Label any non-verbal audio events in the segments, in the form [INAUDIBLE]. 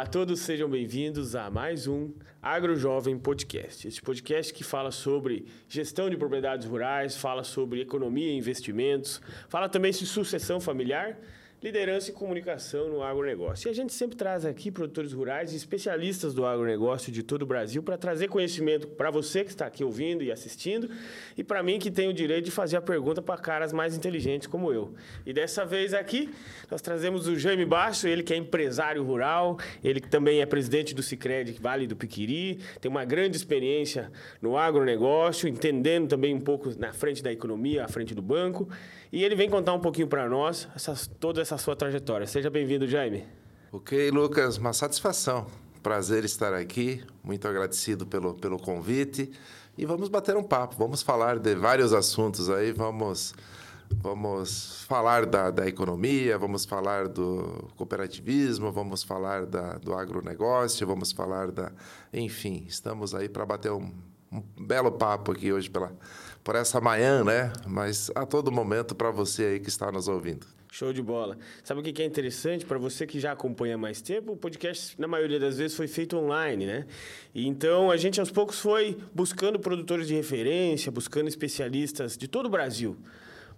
Olá a todos, sejam bem-vindos a mais um Agro Jovem Podcast. Este podcast que fala sobre gestão de propriedades rurais, fala sobre economia e investimentos, fala também sobre sucessão familiar liderança e comunicação no agronegócio. E a gente sempre traz aqui produtores rurais e especialistas do agronegócio de todo o Brasil para trazer conhecimento para você que está aqui ouvindo e assistindo e para mim que tenho o direito de fazer a pergunta para caras mais inteligentes como eu. E dessa vez aqui nós trazemos o Jaime Baixo, ele que é empresário rural, ele que também é presidente do Sicredi Vale do Piquiri, tem uma grande experiência no agronegócio, entendendo também um pouco na frente da economia, à frente do banco. E ele vem contar um pouquinho para nós essas, toda essa sua trajetória. Seja bem-vindo, Jaime. Ok, Lucas, uma satisfação. Prazer estar aqui. Muito agradecido pelo, pelo convite. E vamos bater um papo, vamos falar de vários assuntos aí, vamos, vamos falar da, da economia, vamos falar do cooperativismo, vamos falar da, do agronegócio, vamos falar da. Enfim, estamos aí para bater um, um belo papo aqui hoje pela, por essa manhã, né? Mas a todo momento para você aí que está nos ouvindo. Show de bola. Sabe o que é interessante para você que já acompanha mais tempo? O podcast, na maioria das vezes, foi feito online, né? Então a gente aos poucos foi buscando produtores de referência, buscando especialistas de todo o Brasil.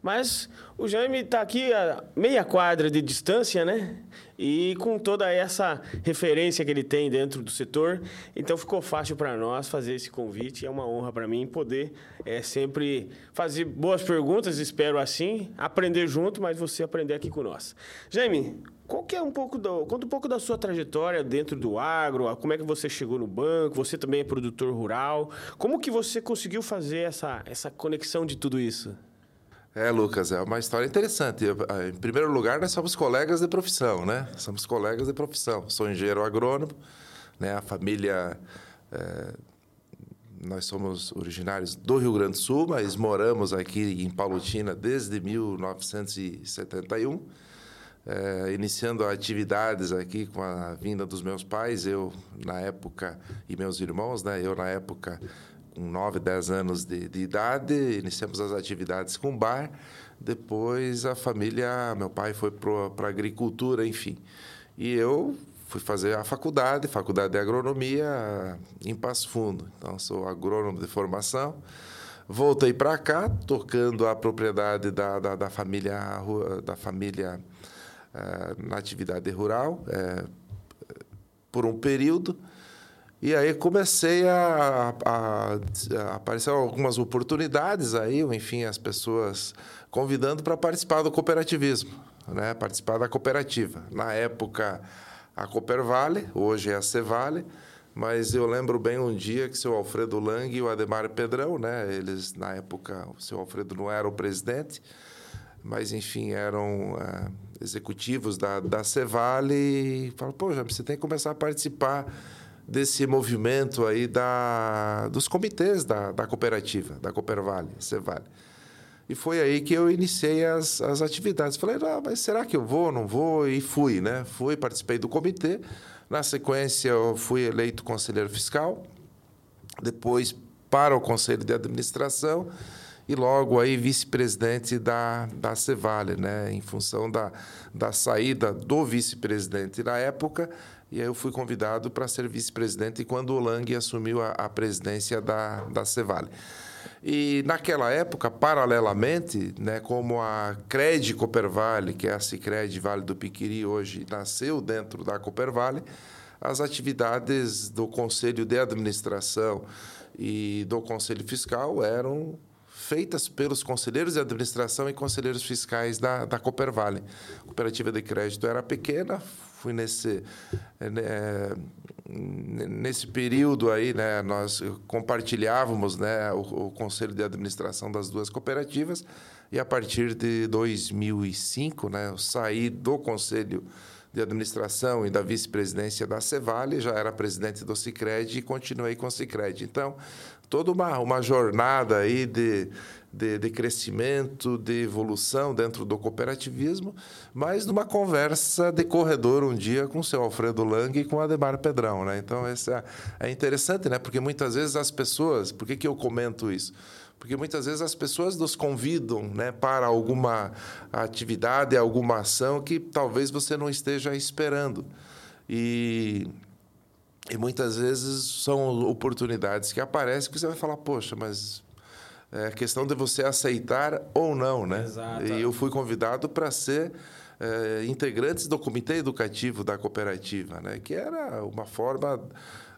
Mas o Jaime está aqui a meia quadra de distância, né? E com toda essa referência que ele tem dentro do setor, então ficou fácil para nós fazer esse convite. É uma honra para mim poder é, sempre fazer boas perguntas, espero assim, aprender junto, mas você aprender aqui com nós. Jaime, qual que é um pouco do, conta um pouco da sua trajetória dentro do agro, como é que você chegou no banco, você também é produtor rural, como que você conseguiu fazer essa, essa conexão de tudo isso? É, Lucas, é uma história interessante. Ah, em primeiro lugar, nós somos colegas de profissão, né? Somos colegas de profissão. Sou engenheiro agrônomo, né? A família... É, nós somos originários do Rio Grande do Sul, mas moramos aqui em Palutina desde 1971. É, iniciando atividades aqui com a vinda dos meus pais, eu na época, e meus irmãos, né? Eu na época com 9, 10 anos de, de idade, iniciamos as atividades com bar. Depois a família, meu pai foi para agricultura, enfim. E eu fui fazer a faculdade, faculdade de agronomia em Passo Fundo. Então sou agrônomo de formação. Voltei para cá, tocando a propriedade da, da, da família, da família uh, na atividade rural uh, por um período. E aí comecei a, a, a, aparecer algumas oportunidades aí, enfim, as pessoas convidando para participar do cooperativismo, né? participar da cooperativa. Na época, a Coopervale, hoje é a Cevale, mas eu lembro bem um dia que o seu Alfredo Lang e o Ademar Pedrão, né? eles, na época, o seu Alfredo não era o presidente, mas, enfim, eram uh, executivos da, da Cevale e falaram, pô, já você tem que começar a participar desse movimento aí da, dos comitês da, da cooperativa, da Coopervale, Cevale. E foi aí que eu iniciei as, as atividades. Falei, ah, mas será que eu vou, não vou? E fui, né? Fui, participei do comitê. Na sequência, eu fui eleito conselheiro fiscal. Depois, para o conselho de administração. E logo aí, vice-presidente da, da Cevale, né? Em função da, da saída do vice-presidente na época, e aí eu fui convidado para ser vice-presidente quando o Lang assumiu a, a presidência da, da Cevale. E naquela época, paralelamente, né, como a Cred Coopervale, que é a Cicred Vale do Piquiri hoje, nasceu dentro da Coopervale, as atividades do Conselho de Administração e do Conselho Fiscal eram feitas pelos conselheiros de administração e conselheiros fiscais da, da Coopervale. A cooperativa de crédito era pequena, fui nesse é, né, nesse período aí, né, nós compartilhávamos, né, o, o, conselho de administração das duas cooperativas e a partir de 2005, né, eu saí do conselho de administração e da vice-presidência da Cevale, já era presidente do Sicredi e continuei com o Sicredi. Então, toda uma, uma jornada aí de de, de, crescimento, de evolução dentro do cooperativismo, mas numa conversa de corredor um dia com o seu Alfredo Lang e com o Ademar Pedrão. Né? Então, isso é, é interessante, né? porque muitas vezes as pessoas... Por que, que eu comento isso? Porque muitas vezes as pessoas nos convidam né, para alguma atividade, alguma ação que talvez você não esteja esperando. E, e muitas vezes são oportunidades que aparecem que você vai falar, poxa, mas é questão de você aceitar ou não, né? Exato. E eu fui convidado para ser é, integrantes do comitê educativo da cooperativa, né? Que era uma forma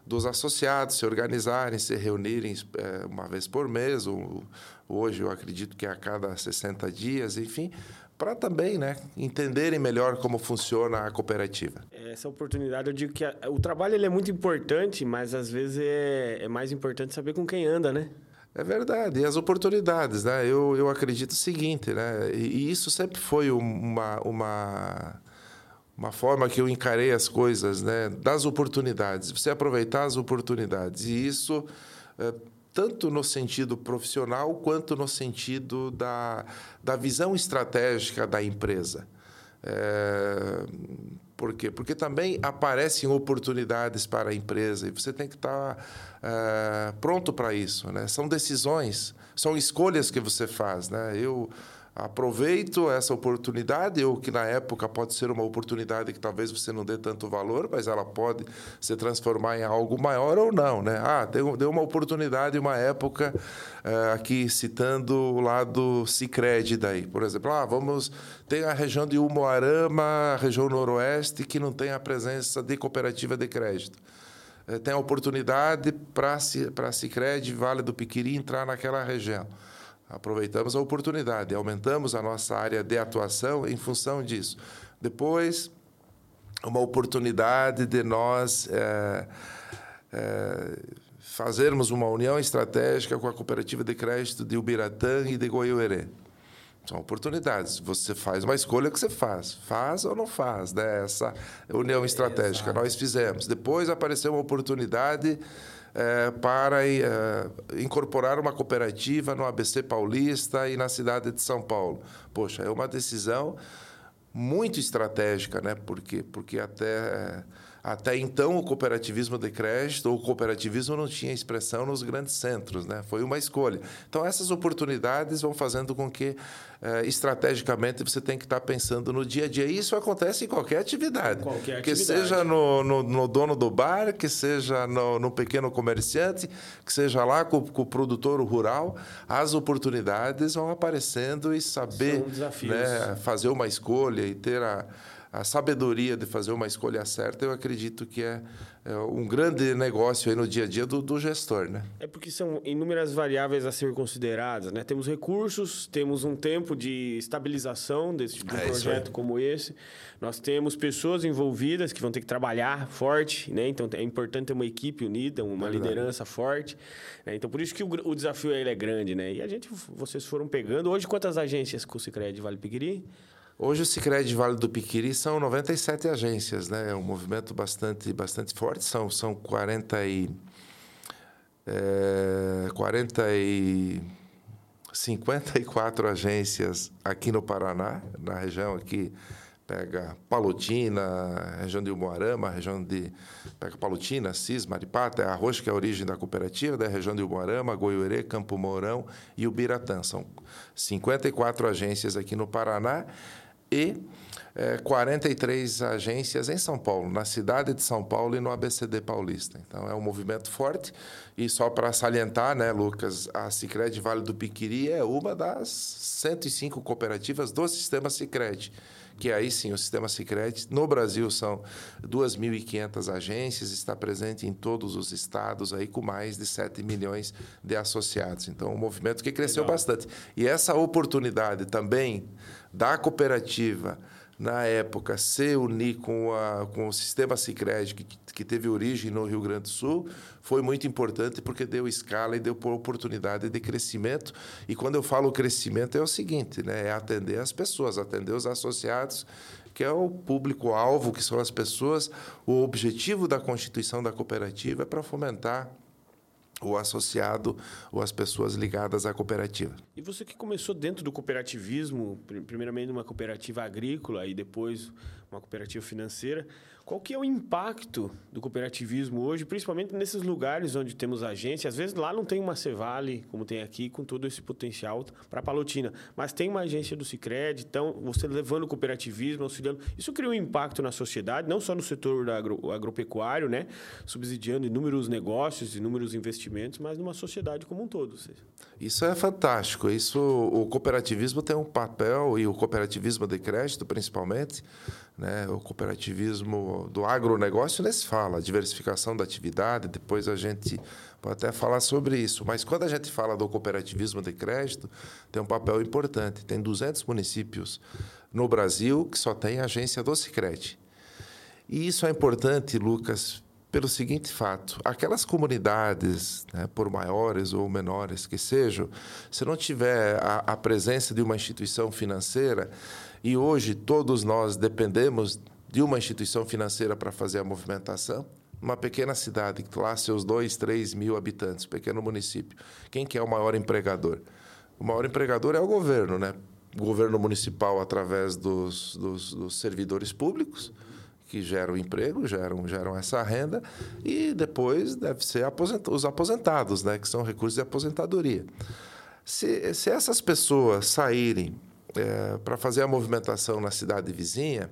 dos associados se organizarem, se reunirem é, uma vez por mês, ou, hoje eu acredito que é a cada 60 dias, enfim, para também né, entenderem melhor como funciona a cooperativa. Essa oportunidade, eu digo que a, o trabalho ele é muito importante, mas às vezes é, é mais importante saber com quem anda, né? É verdade, e as oportunidades, né? Eu, eu acredito o seguinte, né? E, e isso sempre foi uma, uma, uma forma que eu encarei as coisas, né? Das oportunidades, você aproveitar as oportunidades. E isso, é, tanto no sentido profissional, quanto no sentido da, da visão estratégica da empresa. É, por quê? Porque também aparecem oportunidades para a empresa e você tem que estar é, pronto para isso. Né? São decisões, são escolhas que você faz. Né? Eu aproveito essa oportunidade, ou que na época pode ser uma oportunidade que talvez você não dê tanto valor, mas ela pode se transformar em algo maior ou não, né? Ah, deu, uma oportunidade uma época uh, aqui citando o lado Sicredi daí, por exemplo, ah, vamos tem a região de Umuarama, a região noroeste que não tem a presença de cooperativa de crédito. Eh, tem a oportunidade para a Cicred Vale do Piquiri entrar naquela região aproveitamos a oportunidade, aumentamos a nossa área de atuação em função disso. Depois, uma oportunidade de nós é, é, fazermos uma união estratégica com a cooperativa de crédito de Ubiratã e de Goiuerê. São oportunidades. Você faz uma escolha que você faz. Faz ou não faz, né? Essa união estratégica. Nós fizemos. Depois apareceu uma oportunidade é, para é, incorporar uma cooperativa no ABC Paulista e na cidade de São Paulo. Poxa, é uma decisão muito estratégica, né? Porque, porque até até então, o cooperativismo de crédito ou o cooperativismo não tinha expressão nos grandes centros, né? Foi uma escolha. Então, essas oportunidades vão fazendo com que, eh, estrategicamente, você tem que estar pensando no dia a dia. E isso acontece em qualquer atividade. Qualquer que atividade. seja no, no, no, dono do bar, que seja no, no pequeno comerciante, que seja lá com, com, o produtor rural, as oportunidades vão aparecendo e saber né, fazer uma escolha e ter a a sabedoria de fazer uma escolha certa, eu acredito que é, é um grande negócio no dia a dia do, do, gestor, né? É porque são inúmeras variáveis a ser consideradas, né? Temos recursos, temos um tempo de estabilização desse tipo de é projeto como esse, nós temos pessoas envolvidas que vão ter que trabalhar forte, né? Então é importante ter uma equipe unida, uma liderança forte. Né? Então por isso que o, o desafio ele é grande, né? E a gente, vocês foram pegando. Hoje quantas agências com o Sicredi Vale Piquiri? Hoje o Sicredi Vale do Piquiri são 97 agências, né? É um movimento bastante, bastante forte. São, são 40 e, é, 40 e 54 agências aqui no Paraná, na região aqui pega Palotina, região de Umuarama, região de pega Palotina, Cis, Maripata, é Arroz, que é a origem da cooperativa, da região de Umuarama, Goiuerê, Campo Mourão e Ubiratã. São 54 agências aqui no Paraná e é, 43 agências em São Paulo, na cidade de São Paulo e no ABCD Paulista. Então, é um movimento forte. E só para salientar, né, Lucas, a Cicred Vale do Piquiri é uma das 105 cooperativas do sistema Cicred que aí sim o sistema Sicredi no Brasil são 2.500 agências, está presente em todos os estados aí com mais de 7 milhões de associados. Então, um movimento que cresceu Legal. bastante. E essa oportunidade também da cooperativa na época, se unir com, a, com o sistema Sicredi que, que teve origem no Rio Grande do Sul, foi muito importante porque deu escala e deu oportunidade de crescimento. E quando eu falo crescimento, é o seguinte, né? é atender as pessoas, atender os associados, que é o público-alvo, que são as pessoas. O objetivo da constituição da cooperativa é para fomentar o associado ou as pessoas ligadas à cooperativa. E você que começou dentro do cooperativismo, primeiramente uma cooperativa agrícola e depois uma cooperativa financeira. Qual que é o impacto do cooperativismo hoje, principalmente nesses lugares onde temos agência? Às vezes lá não tem uma Cevale, como tem aqui, com todo esse potencial para Palotina, mas tem uma agência do Sicredi, então você levando o cooperativismo, auxiliando, isso cria um impacto na sociedade, não só no setor agro, agropecuário, né, subsidiando inúmeros negócios, inúmeros investimentos, mas numa sociedade como um todo. Isso é fantástico. Isso, o cooperativismo tem um papel e o cooperativismo de crédito, principalmente, né? O cooperativismo do agronegócio nem se fala, diversificação da atividade, depois a gente pode até falar sobre isso. Mas quando a gente fala do cooperativismo de crédito, tem um papel importante. Tem 200 municípios no Brasil que só tem agência do Sicredi. E isso é importante, Lucas, pelo seguinte fato: aquelas comunidades, né, por maiores ou menores que sejam, se não tiver a, a presença de uma instituição financeira, e hoje todos nós dependemos de uma instituição financeira para fazer a movimentação. Uma pequena cidade, que lá seus 2, 3 mil habitantes, pequeno município. Quem que é o maior empregador? O maior empregador é o governo, né? O governo municipal através dos, dos, dos servidores públicos, que geram emprego, geram, geram essa renda, e depois deve ser aposent... os aposentados, né? que são recursos de aposentadoria. Se, se essas pessoas saírem é, para fazer a movimentação na cidade vizinha,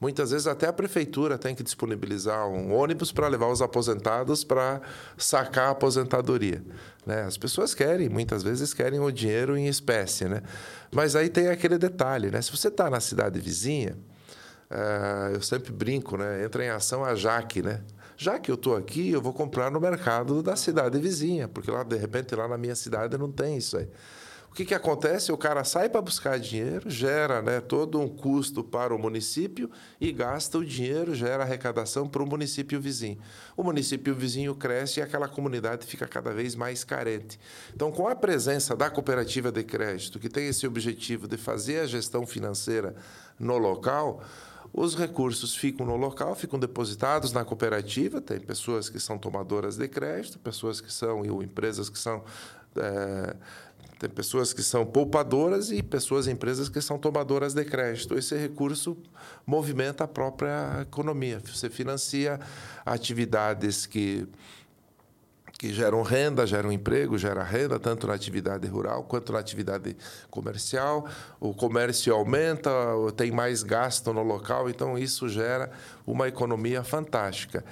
muitas vezes até a prefeitura tem que disponibilizar um ônibus para levar os aposentados para sacar a aposentadoria. Né? As pessoas querem, muitas vezes querem o dinheiro em espécie, né? mas aí tem aquele detalhe, né? se você está na cidade vizinha, é, eu sempre brinco, né? entra em ação a Jaque, né? Já que eu estou aqui, eu vou comprar no mercado da cidade vizinha, porque lá, de repente, lá na minha cidade não tem isso aí. O que, que acontece? O cara sai para buscar dinheiro, gera né, todo um custo para o município e gasta o dinheiro, gera arrecadação para o município vizinho. O município vizinho cresce e aquela comunidade fica cada vez mais carente. Então, com a presença da cooperativa de crédito, que tem esse objetivo de fazer a gestão financeira no local, os recursos ficam no local, ficam depositados na cooperativa. Tem pessoas que são tomadoras de crédito, pessoas que são, ou empresas que são é, tem pessoas que são poupadoras e pessoas, empresas que são tomadoras de crédito. Esse recurso movimenta a própria economia. Você financia atividades que que geram renda, geram emprego, gera renda, tanto na atividade rural quanto na atividade comercial. O comércio aumenta, tem mais gasto no local, então isso gera uma economia fantástica.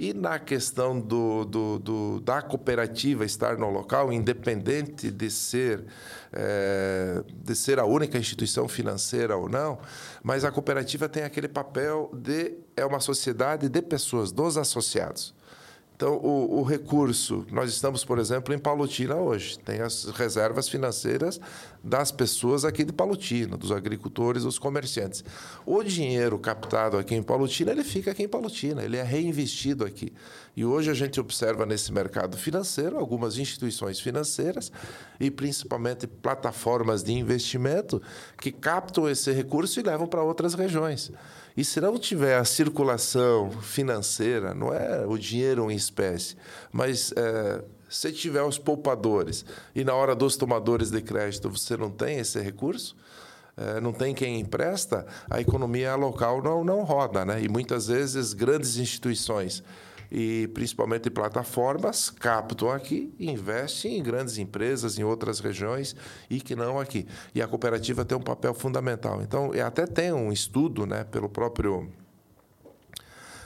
E na questão do, do, do da cooperativa estar no local, independente de ser, é, de ser a única instituição financeira ou não, mas a cooperativa tem aquele papel de é uma sociedade de pessoas, dos associados. Então, o, o, recurso, nós estamos, por exemplo, em Palutina hoje. Tem as reservas financeiras das pessoas aqui de Palutina, dos agricultores, dos comerciantes. O dinheiro captado aqui em Palutina, ele fica aqui em Palutina, ele é reinvestido aqui. E hoje a gente observa nesse mercado financeiro algumas instituições financeiras e principalmente plataformas de investimento que captam esse recurso e levam para outras regiões. E se não tiver a circulação financeira, não é o dinheiro em espécie, mas é, se tiver os poupadores e na hora dos tomadores de crédito você não tem esse recurso, é, não tem quem empresta, a economia local não, não roda. Né? E muitas vezes grandes instituições e principalmente plataformas captam aqui investem em grandes empresas em outras regiões e que não aqui. E a cooperativa tem um papel fundamental. Então, até tem um estudo né, pelo próprio.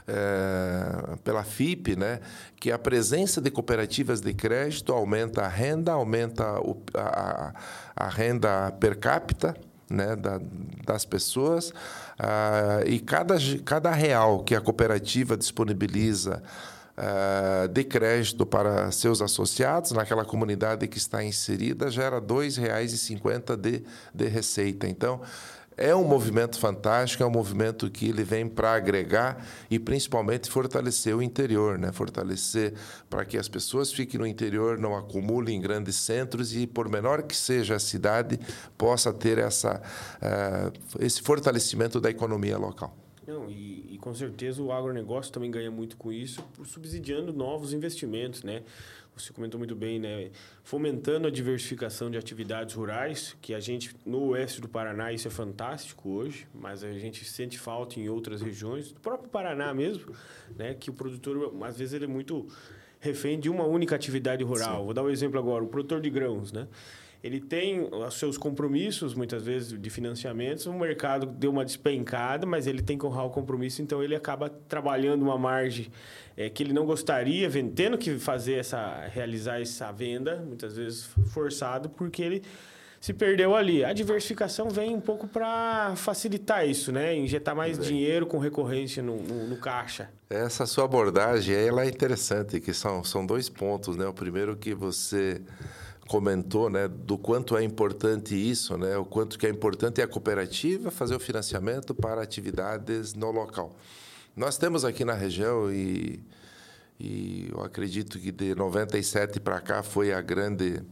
É, pela FIP, né, que a presença de cooperativas de crédito aumenta a renda, aumenta o, a, a renda per capita, né, da, das pessoas. Ah, e cada, cada real que a cooperativa disponibiliza ah, de crédito para seus associados, naquela comunidade que está inserida, gera R$ 2,50 de, de receita. Então, é um movimento fantástico, é um movimento que ele vem para agregar e principalmente fortalecer o interior, né? Fortalecer para que as pessoas fiquem no interior, não acumulem em grandes centros e por menor que seja a cidade possa ter essa uh, esse fortalecimento da economia local. Não, e, e, com certeza o agronegócio também ganha muito com isso, subsidiando novos investimentos, né? Você comentou muito bem, né? Fomentando a diversificação de atividades rurais, que a gente, no oeste do Paraná, isso é fantástico hoje, mas a gente sente falta em outras regiões, do próprio Paraná mesmo, né? Que o produtor, às vezes, ele é muito refém de uma única atividade rural. Sim. Vou dar um exemplo agora, o produtor de grãos, né? ele tem os seus compromissos, muitas vezes, de financiamentos. O mercado deu uma despencada, mas ele tem que honrar o compromisso, então ele acaba trabalhando uma margem é, que ele não gostaria, tendo que fazer essa, realizar essa venda, muitas vezes forçado, porque ele se perdeu ali. A diversificação vem um pouco para facilitar isso, né? Injetar mais é. dinheiro com recorrência no, no, no, caixa. Essa sua abordagem ela é interessante, que são, são dois pontos, né? O primeiro que você comentou, né, do quanto é importante isso, né, o quanto que é importante a cooperativa fazer o financiamento para atividades no local. Nós temos aqui na região e, e eu acredito que de 97 para cá foi a grande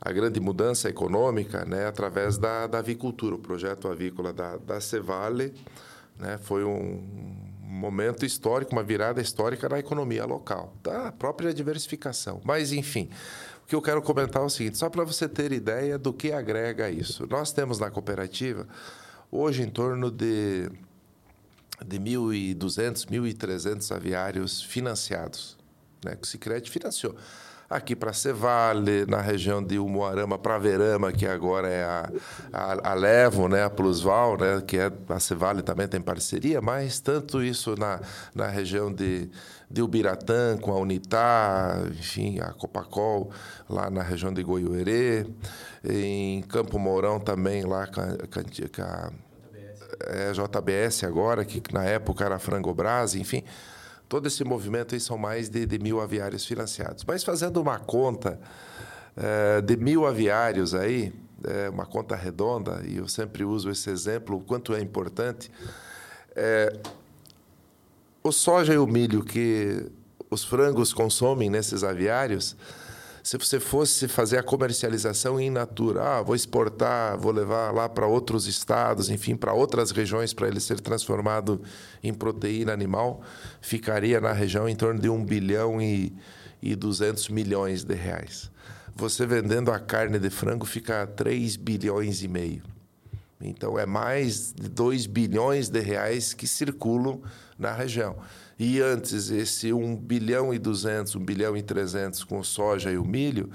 a grande mudança econômica, né, através da, da avicultura, o projeto avícola da, da Cevale, né, foi um momento histórico, uma virada histórica na economia local, da própria diversificação. Mas, enfim, o que eu quero comentar é o seguinte, só para você ter ideia do que agrega isso. Nós temos na cooperativa, hoje, em torno de, de 1.200, 1.300 aviários financiados, né, que o Sicredi financiou. Aqui para Cevale, na região de Umuarama para Verama, que agora é a, a, a Levo, né, a Plusval, né, que é a Cevale também tem parceria, mas tanto isso na, na região de, de Ubiratã, com a Unitar, enfim, a Copacol, lá na região de Goiuerê, em Campo Mourão também, lá com a, com a é, JBS agora, que na época era Frangobras, enfim todo esse movimento aí são mais de, de mil aviários financiados. Mas fazendo uma conta é, de mil aviários aí, é, uma conta redonda, e eu sempre uso esse exemplo, o quanto é importante, é, o soja e o milho que os frangos consomem nesses aviários, se você fosse fazer a comercialização in natura, ah, vou exportar, vou levar lá para outros estados, enfim, para outras regiões para ele ser transformado em proteína animal, ficaria na região em torno de 1 bilhão e, e 200 milhões de reais. Você vendendo a carne de frango fica 3 bilhões e meio. Então é mais de 2 bilhões de reais que circulam na região. E antes, esse 1 bilhão e 200, 1 bilhão e 300 com soja e o milho,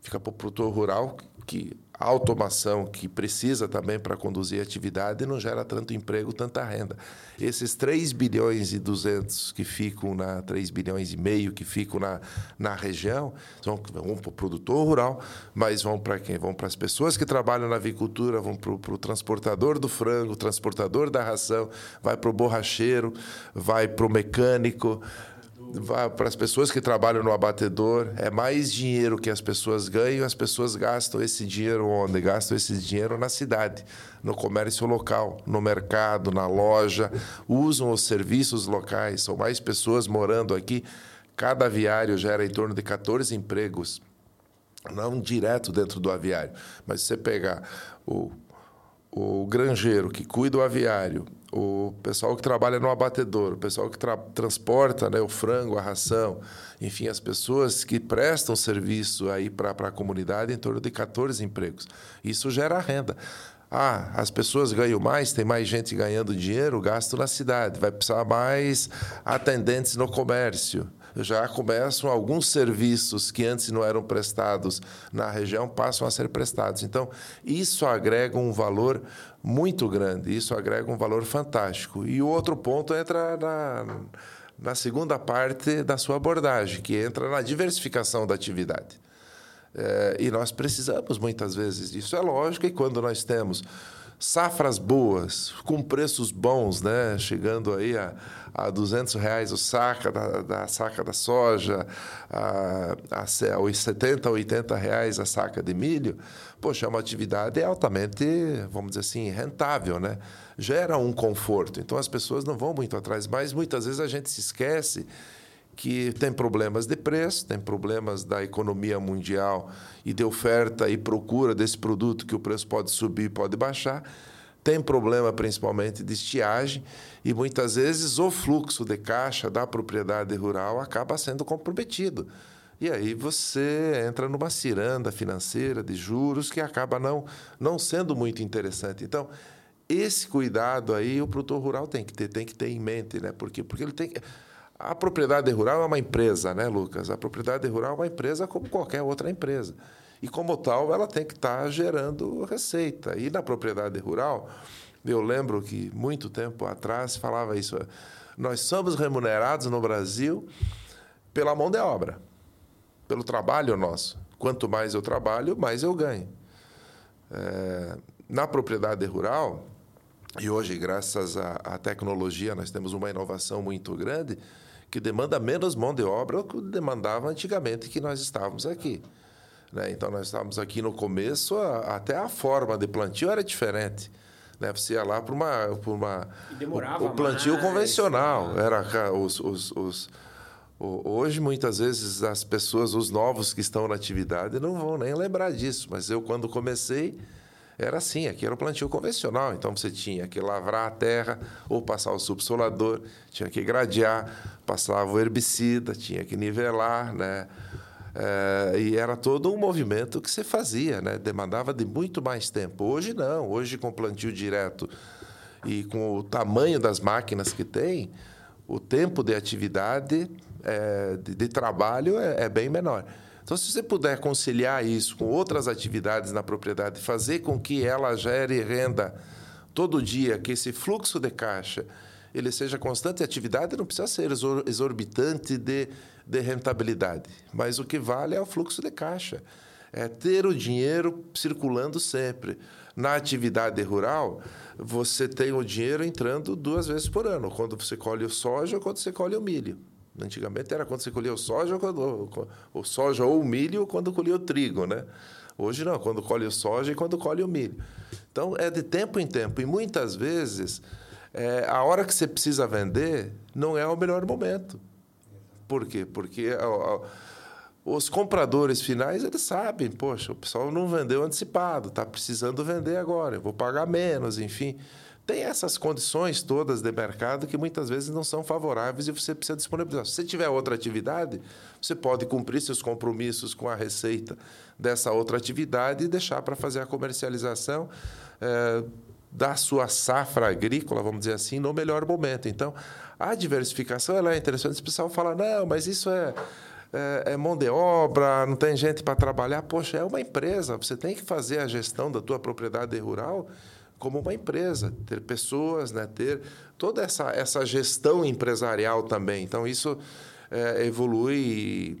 fica para o produtor rural que automação que precisa também para conduzir a atividade não gera tanto emprego, tanta renda. Esses 3 bilhões e 200 que ficam na 3 bilhões e meio que ficam na, na região, vão, vão para o produtor rural, mas vão para quem? Vão para as pessoas que trabalham na avicultura, vão para o transportador do frango, transportador da ração, vai para o borracheiro, vai para o mecânico, para as pessoas que trabalham no abatedor, é mais dinheiro que as pessoas ganham, as pessoas gastam esse dinheiro onde? Gastam esse dinheiro na cidade, no comércio local, no mercado, na loja, usam os serviços locais, são mais pessoas morando aqui. Cada aviário gera em torno de 14 empregos, não direto dentro do aviário, mas se você pegar o, o granjeiro que cuida do aviário, o pessoal que trabalha no abatedor, o pessoal que tra transporta né, o frango, a ração, enfim, as pessoas que prestam serviço aí para a comunidade em torno de 14 empregos. Isso gera renda. Ah, as pessoas ganham mais, tem mais gente ganhando dinheiro, gasto na cidade, vai precisar mais atendentes no comércio já começam alguns serviços que antes não eram prestados na região passam a ser prestados. Então, isso agrega um valor muito grande, isso agrega um valor fantástico. E o outro ponto entra na, na segunda parte da sua abordagem, que entra na diversificação da atividade. É, e nós precisamos muitas vezes disso. É lógico que quando nós temos safras boas, com preços bons, né? chegando aí a, a 200 reais o saca da, da saca da soja, a, a, a 70, 80 reais a saca de milho, poxa, é uma atividade altamente, vamos dizer assim, rentável, né? gera um conforto. Então as pessoas não vão muito atrás, mas muitas vezes a gente se esquece que tem problemas de preço, tem problemas da economia mundial e de oferta e procura desse produto que o preço pode subir, pode baixar. Tem problema principalmente de estiagem e muitas vezes o fluxo de caixa da propriedade rural acaba sendo comprometido. E aí você entra numa ciranda financeira de juros que acaba não, não sendo muito interessante. Então, esse cuidado aí o produtor rural tem que ter, tem que ter em mente, né? Por quê? Porque ele tem a propriedade rural é uma empresa, né, Lucas? A propriedade rural é uma empresa como qualquer outra empresa. E como tal, ela tem que estar gerando receita. E na propriedade rural, eu lembro que muito tempo atrás falava isso. Nós somos remunerados no Brasil pela mão de obra, pelo trabalho nosso. Quanto mais eu trabalho, mais eu ganho. É, na propriedade rural, e hoje, graças à, tecnologia, nós temos uma inovação muito grande que demanda menos mão de obra do que demandava antigamente que nós estávamos aqui. Né? Então, nós estávamos aqui no começo, a, até a forma de plantio era diferente. Né? Você ia lá para uma, por uma demorava o, o plantio mais, convencional. Era os, os, os, hoje, muitas vezes, as pessoas, os novos que estão na atividade, não vão nem lembrar disso. Mas eu, quando comecei era assim, aqui era o plantio convencional. Então você tinha que lavrar a terra ou passar o subsolador, tinha que gradear, passava o herbicida, tinha que nivelar, né? É, e era todo um movimento que você fazia, né? Demandava de muito mais tempo. Hoje não, hoje com plantio direto e com o tamanho das máquinas que tem, o tempo de atividade, é, de, de, trabalho é, é bem menor. Então, se você puder conciliar isso com outras atividades na propriedade, fazer com que ela gere renda todo dia, que esse fluxo de caixa ele seja constante, a atividade não precisa ser exorbitante de, de rentabilidade, mas o que vale é o fluxo de caixa, é ter o dinheiro circulando sempre. Na atividade rural, você tem o dinheiro entrando duas vezes por ano, quando você colhe o soja ou quando você colhe o milho. Antigamente era quando você colhia o soja, quando, o soja ou o milho, quando colhia o trigo, né? Hoje não, quando colhe o soja e quando colhe o milho. Então é de tempo em tempo e muitas vezes é, a hora que você precisa vender não é o melhor momento. Por quê? Porque os compradores finais eles sabem, poxa, o pessoal não vendeu antecipado, está precisando vender agora, eu vou pagar menos, enfim tem essas condições todas de mercado que muitas vezes não são favoráveis e você precisa disponibilizar. Se você tiver outra atividade, você pode cumprir seus compromissos com a receita dessa outra atividade e deixar para fazer a comercialização é, da sua safra agrícola, vamos dizer assim, no melhor momento. Então, a diversificação ela é interessante. O pessoal fala, não, mas isso é, é, é mão de obra, não tem gente para trabalhar. Poxa, é uma empresa, você tem que fazer a gestão da tua propriedade rural como uma empresa, ter pessoas, né, ter toda essa, essa gestão empresarial também. Então, isso é, evolui,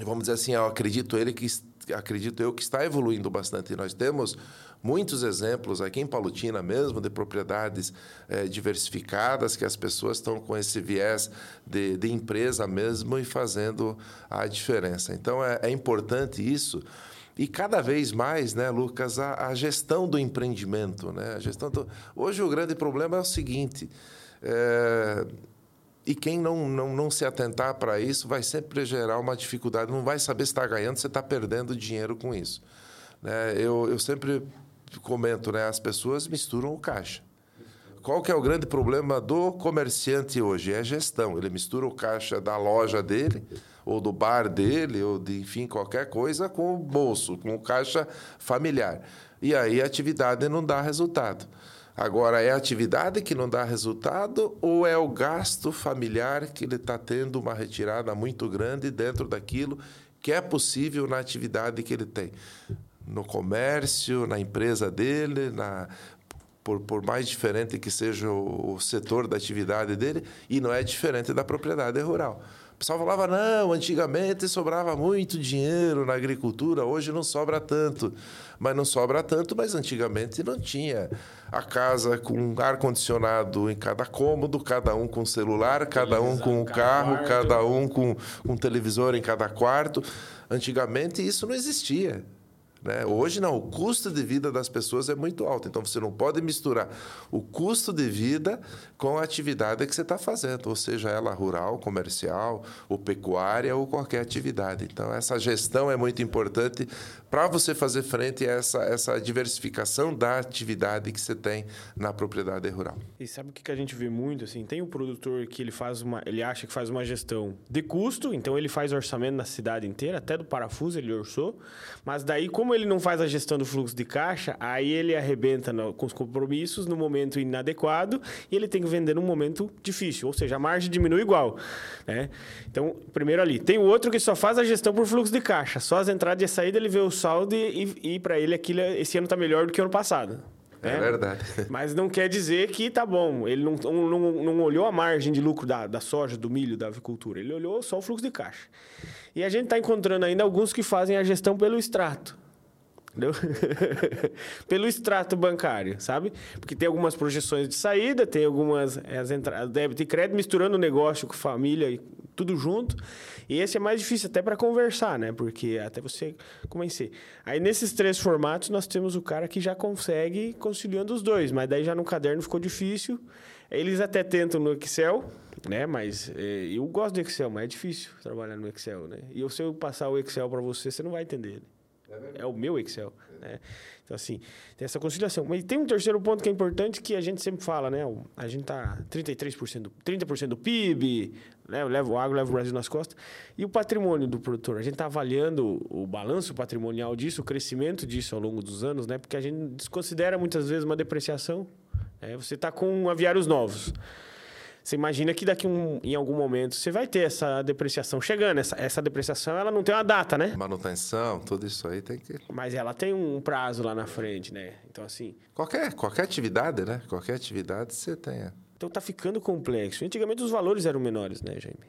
vamos dizer assim, eu acredito, ele que, acredito eu que está evoluindo bastante. Nós temos muitos exemplos aqui em Palutina mesmo de propriedades é, diversificadas que as pessoas estão com esse viés de, de empresa mesmo e fazendo a diferença. Então, é, é importante isso e cada vez mais, né, Lucas, a, a gestão do empreendimento. Né? A gestão do... Hoje o grande problema é o seguinte. É... E quem não, não, não se atentar para isso vai sempre gerar uma dificuldade, não vai saber se está ganhando, se está perdendo dinheiro com isso. Né? Eu, eu sempre comento, né? as pessoas misturam o caixa. Qual que é o grande problema do comerciante hoje? É a gestão. Ele mistura o caixa da loja dele ou do bar dele, ou de, enfim, qualquer coisa, com o bolso, com o caixa familiar. E aí a atividade não dá resultado. Agora, é a atividade que não dá resultado ou é o gasto familiar que ele está tendo uma retirada muito grande dentro daquilo que é possível na atividade que ele tem? No comércio, na empresa dele, na, por, por mais diferente que seja o, o setor da atividade dele, e não é diferente da propriedade rural. O pessoal falava, não, antigamente sobrava muito dinheiro na agricultura, hoje não sobra tanto. Mas não sobra tanto, mas antigamente não tinha. A casa com ar-condicionado em cada cômodo, cada um com celular, cada um com um carro, cada um com um televisor em cada quarto. Antigamente isso não existia. Né? Hoje não, o custo de vida das pessoas é muito alto, então você não pode misturar o custo de vida com a atividade que você está fazendo, ou seja, ela rural, comercial, ou pecuária, ou qualquer atividade. Então, essa gestão é muito importante para você fazer frente a essa, essa diversificação da atividade que você tem na propriedade rural. E sabe o que a gente vê muito? Assim, tem o produtor que ele faz uma, ele acha que faz uma gestão de custo, então ele faz orçamento na cidade inteira, até do parafuso ele orçou, mas daí como ele não faz a gestão do fluxo de caixa, aí ele arrebenta no, com os compromissos no momento inadequado e ele tem que vender num momento difícil, ou seja, a margem diminui igual, né? Então, primeiro ali, tem o outro que só faz a gestão por fluxo de caixa, só as entradas e a saída ele vê o saldo e, e para ele aquilo, esse ano está melhor do que o ano passado. É né? verdade. [LAUGHS] Mas não quer dizer que tá bom. Ele não, não, não olhou a margem de lucro da, da soja, do milho, da avicultura. Ele olhou só o fluxo de caixa. E a gente está encontrando ainda alguns que fazem a gestão pelo extrato. Entendeu? [LAUGHS] pelo extrato bancário, sabe? Porque tem algumas projeções de saída, tem algumas é, as entradas, débito e crédito, misturando o negócio com família e tudo junto. E esse é mais difícil até para conversar, né? Porque até você convencer. Aí nesses três formatos nós temos o cara que já consegue conciliando os dois, mas daí já no caderno ficou difícil. Eles até tentam no Excel, né? Mas é, eu gosto do Excel, mas é difícil trabalhar no Excel, né? E se eu passar o Excel para você, você não vai entender. É, é o meu Excel. Né? Então, assim, tem essa conciliação. Mas tem um terceiro ponto que é importante que a gente sempre fala, né? A gente tá 33%, do, 30% do PIB, né? leva o agro, leva o Brasil nas costas. E o patrimônio do produtor? A gente está avaliando o balanço patrimonial disso, o crescimento disso ao longo dos anos, né? Porque a gente desconsidera muitas vezes uma depreciação. Né? Você está com aviários novos. Você imagina que daqui um, em algum momento você vai ter essa depreciação chegando. Essa, essa depreciação ela não tem uma data, né? Manutenção, tudo isso aí tem que. Mas ela tem um prazo lá na frente, né? Então, assim. Qualquer, qualquer atividade, né? Qualquer atividade você tem. Então tá ficando complexo. Antigamente os valores eram menores, né, Jaime?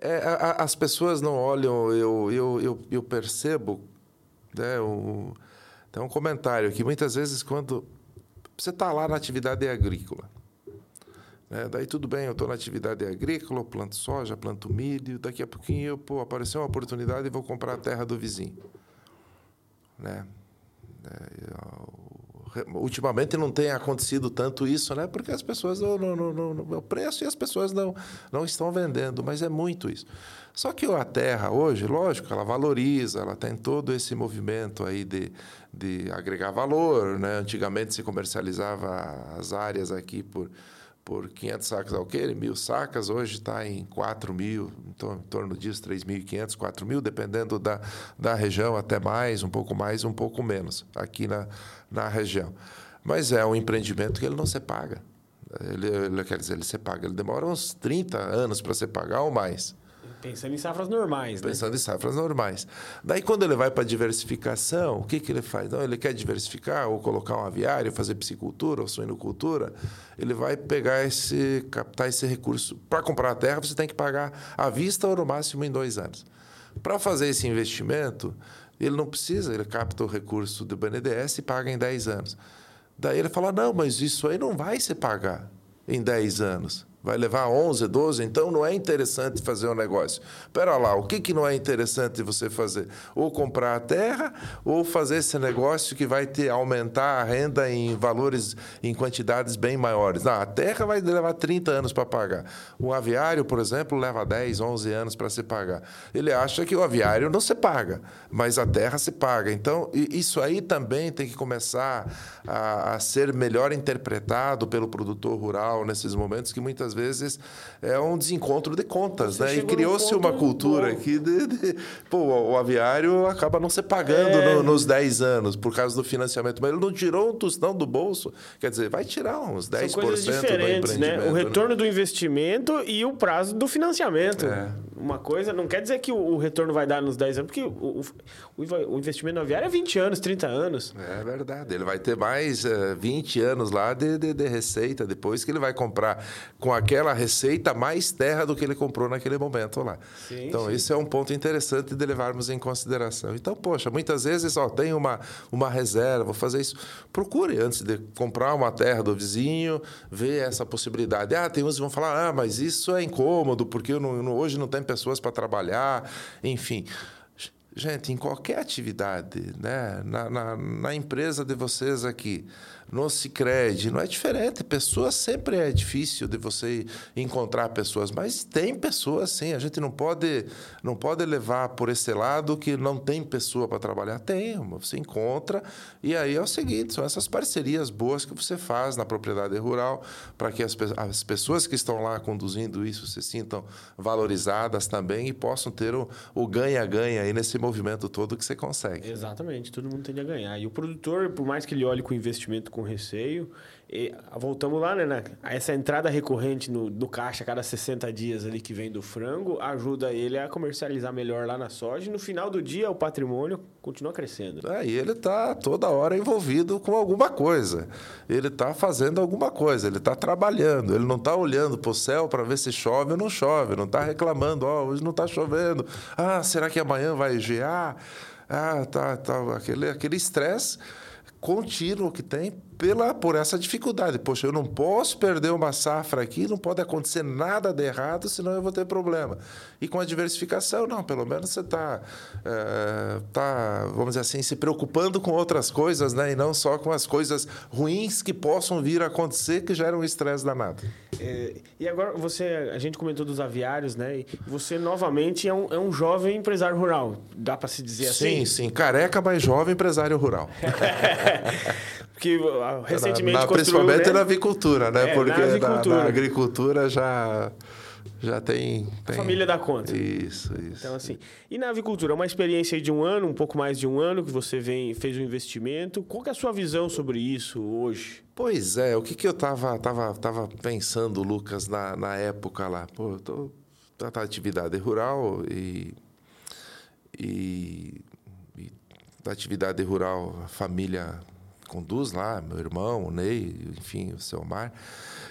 É, a, as pessoas não olham, eu, eu, eu, eu percebo, né, o, tem um comentário aqui, muitas vezes quando você está lá na atividade agrícola, né? Daí tudo bem, eu estou na atividade agrícola, planto soja, planto milho, daqui a pouquinho pô, apareceu uma oportunidade e vou comprar a terra do vizinho. Né? É, ultimamente não tem acontecido tanto isso, né? Porque as pessoas não, não, não, não, o preço e as pessoas não, não estão vendendo, mas é muito isso. Só que a terra hoje, lógico, ela valoriza, ela tem todo esse movimento aí de, de agregar valor, né? Antigamente se comercializava as áreas aqui por por 500 sacas alqueire, mil sacas, hoje está em 4 mil, em torno disso, 3.500, 4 mil, dependendo da, da região, até mais, um pouco mais, um pouco menos, aqui na, na região. Mas é um empreendimento que ele não se paga. Ele, ele, quer dizer, ele se paga, ele demora uns 30 anos para se pagar ou mais. Pensando em safras normais, né? Pensando em safras normais. Daí, quando ele vai para diversificação, o que, que ele faz? Não, ele quer diversificar ou colocar um aviário, fazer piscicultura ou suinocultura. Ele vai pegar esse, captar esse recurso. Para comprar a terra, você tem que pagar à vista ou no máximo em dois anos. Para fazer esse investimento, ele não precisa, ele capta o recurso do BNDES e paga em 10 anos. Daí ele fala: não, mas isso aí não vai se pagar em 10 anos vai levar 11, 12, então não é interessante fazer um negócio. Espera lá, o que, que não é interessante você fazer? Ou comprar a terra, ou fazer esse negócio que vai ter aumentar a renda em valores, em quantidades bem maiores. Não, a terra vai levar 30 anos para pagar. O aviário, por exemplo, leva 10, 11 anos para se pagar. Ele acha que o aviário não se paga, mas a terra se paga. Então, isso aí também tem que começar a, a ser melhor interpretado pelo produtor rural nesses momentos que muitas vezes é um desencontro de contas, Você né? E criou-se uma cultura bom. que de, de, pô, o aviário acaba não se pagando é... no, nos 10 anos por causa do financiamento, mas ele não tirou um tostão do bolso, quer dizer, vai tirar uns 10% São coisas diferentes, do né? O retorno né? do investimento e o prazo do financiamento. É. Uma coisa, não quer dizer que o, retorno vai dar nos 10 anos, porque o, o, o investimento no aviário é 20 anos, 30 anos. É verdade, ele vai ter mais uh, eh, 20 anos lá de, de, de receita depois que ele vai comprar com aquela receita mais terra do que ele comprou naquele momento lá. Sim, então, sim. isso é um ponto interessante de levarmos em consideração. Então, poxa, muitas vezes, ó, tem uma, uma reserva, vou fazer isso. Procure antes de comprar uma terra do vizinho, ver essa possibilidade. Ah, tem uns que vão falar, ah, mas isso é incômodo, porque não, hoje não tem pessoas para trabalhar, enfim gente, em qualquer atividade, né? na, na, na empresa de vocês aqui, no Cicred, não é diferente. Pessoas sempre é difícil de você encontrar pessoas, mas tem pessoas sim. A gente não pode, não pode levar por esse lado que não tem pessoa para trabalhar. Tem, você encontra. E aí é o seguinte: são essas parcerias boas que você faz na propriedade rural para que as, as pessoas que estão lá conduzindo isso se sintam valorizadas também e possam ter o ganha-ganha aí nesse movimento todo que você consegue. Exatamente, todo mundo tem a ganhar. E o produtor, por mais que ele olhe com investimento com receio. E, voltamos lá, né? Na, essa entrada recorrente no, no caixa a cada 60 dias ali que vem do frango ajuda ele a comercializar melhor lá na soja. E no final do dia, o patrimônio continua crescendo. É, e ele está toda hora envolvido com alguma coisa. Ele está fazendo alguma coisa, ele está trabalhando. Ele não está olhando para o céu para ver se chove ou não chove. Não está reclamando, ó, oh, hoje não está chovendo. Ah, será que amanhã vai gear? Ah, tá, tá. Aquele estresse contínuo que tem pela, por essa dificuldade. Poxa, eu não posso perder uma safra aqui, não pode acontecer nada de errado, senão eu vou ter problema. E com a diversificação, não, pelo menos você está, é, tá, vamos dizer assim, se preocupando com outras coisas, né? E não só com as coisas ruins que possam vir a acontecer, que geram um estresse danado. É, e agora, você, a gente comentou dos aviários, né? E você, novamente, é um, é um jovem empresário rural, dá para se dizer assim? Sim, sim. Careca, mas jovem empresário rural. [LAUGHS] Porque recentemente na, na, Principalmente né? na avicultura, né? É, Porque na, avicultura. Na, na, agricultura já, já tem, tem... A família dá conta. Isso, isso. Então, assim... E na avicultura, uma experiência de um ano, um pouco mais de um ano, que você vem, fez um investimento. Qual é a sua visão sobre isso hoje? Pois é, o que, que eu estava tava, tava pensando, Lucas, na, na época lá? Pô, eu tô, na atividade rural e... e da atividade rural, a família conduz lá, meu irmão, o Ney, enfim, o seu Mar.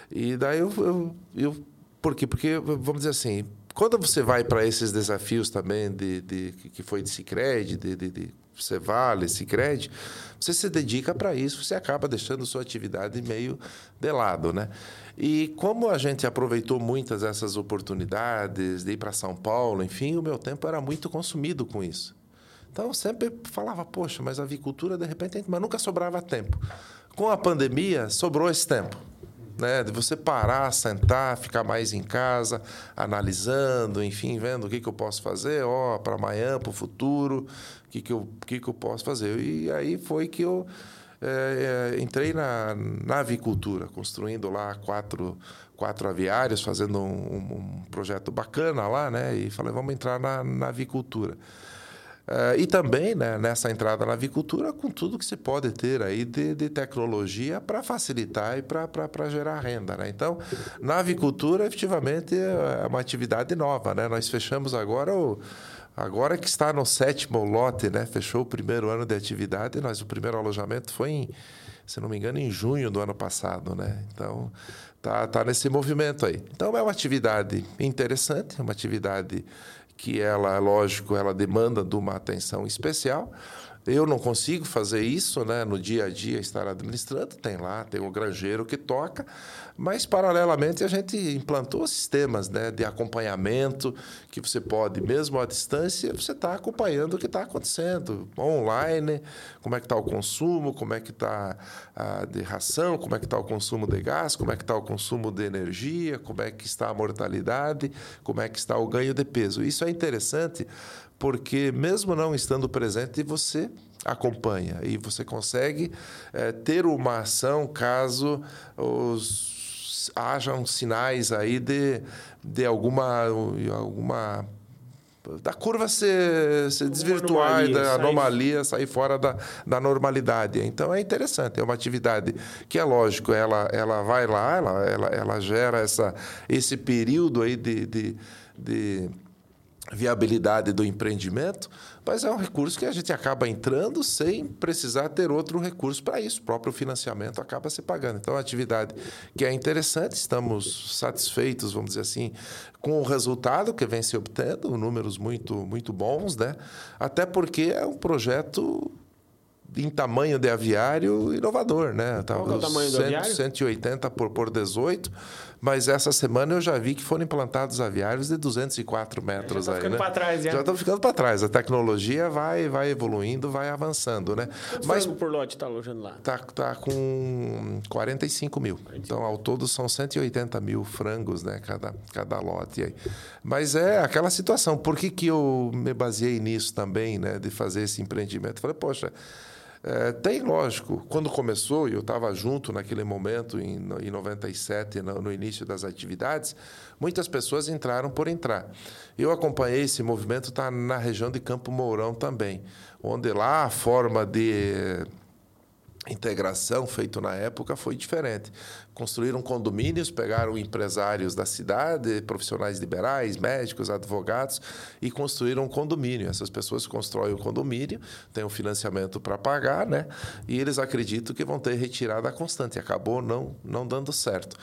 E daí eu, eu, eu por quê? Porque, vamos dizer assim, quando você vai para esses desafios também de, de, que foi de Cicred, de, de, de você vale, Cicred, você se dedica para isso, você acaba deixando sua atividade meio de lado, né? E como a gente aproveitou muitas dessas oportunidades de ir para São Paulo, enfim, o meu tempo era muito consumido com isso. Então eu sempre falava, poxa, mas a avicultura de repente, mas nunca sobrava tempo. Com a pandemia, sobrou esse tempo. Né, de você parar, sentar, ficar mais em casa, analisando, enfim, vendo o que, que eu posso fazer, ó, para amanhã, para o futuro, o que, que, eu, que, que eu posso fazer. E aí foi que eu é, entrei na, na avicultura, construindo lá quatro, quatro aviários, fazendo um, um projeto bacana lá, né? E falei, vamos entrar na, na avicultura. Uh, e também né, nessa entrada na avicultura, com tudo que se pode ter aí de, de tecnologia para facilitar e para gerar renda. Né? Então, na avicultura, efetivamente, é uma atividade nova. Né? Nós fechamos agora o. Agora que está no sétimo lote, né? fechou o primeiro ano de atividade, nós, o primeiro alojamento foi, em, se não me engano, em junho do ano passado. Né? Então, tá, tá nesse movimento aí. Então, é uma atividade interessante, uma atividade que ela, lógico, ela demanda de uma atenção especial. Eu não consigo fazer isso, né, no dia a dia estar administrando. Tem lá, tem o granjeiro que toca, mas, paralelamente, a gente implantou sistemas né, de acompanhamento que você pode, mesmo à distância, você está acompanhando o que está acontecendo online, como é que está o consumo, como é que está a de ração, como é que está o consumo de gás, como é que está o consumo de energia, como é que está a mortalidade, como é que está o ganho de peso. Isso é interessante porque, mesmo não estando presente, você acompanha e você consegue é, ter uma ação caso os hajam sinais aí de, de alguma, alguma da curva se, se desvirtuar anomalia, da anomalia sair fora da, da normalidade. Então é interessante, é uma atividade que é lógico, ela, ela vai lá, ela, ela, ela gera essa, esse período aí de, de, de viabilidade do empreendimento, mas é um recurso que a gente acaba entrando sem precisar ter outro recurso para isso. O próprio financiamento acaba se pagando. Então, é uma atividade que é interessante, estamos satisfeitos, vamos dizer assim, com o resultado que vem se obtendo, números muito, muito bons, né? até porque é um projeto em tamanho de aviário inovador, né? Qual é o tamanho 100, do aviário? 180 por, por 18, mas essa semana eu já vi que foram implantados aviários de 204 metros já tá ficando né? para trás, já. Já estão ficando para trás. A tecnologia vai, vai evoluindo, vai avançando, né? Quanto mas por lote está alojando lá? Tá, tá com 45 mil. 45. Então, ao todo, são 180 mil frangos, né? Cada, cada lote aí. Mas é aquela situação. Por que, que eu me baseei nisso também, né? De fazer esse empreendimento? Falei, poxa, é, tem, lógico, quando começou, e eu estava junto naquele momento, em, em 97, no, no início das atividades, muitas pessoas entraram por entrar. Eu acompanhei esse movimento, está na região de Campo Mourão também, onde lá a forma de integração feito na época foi diferente. Construíram condomínios, pegaram empresários da cidade, profissionais liberais, médicos, advogados e construíram um condomínio. Essas pessoas constroem o condomínio, têm um financiamento para pagar, né? E eles acreditam que vão ter retirada constante. Acabou não não dando certo.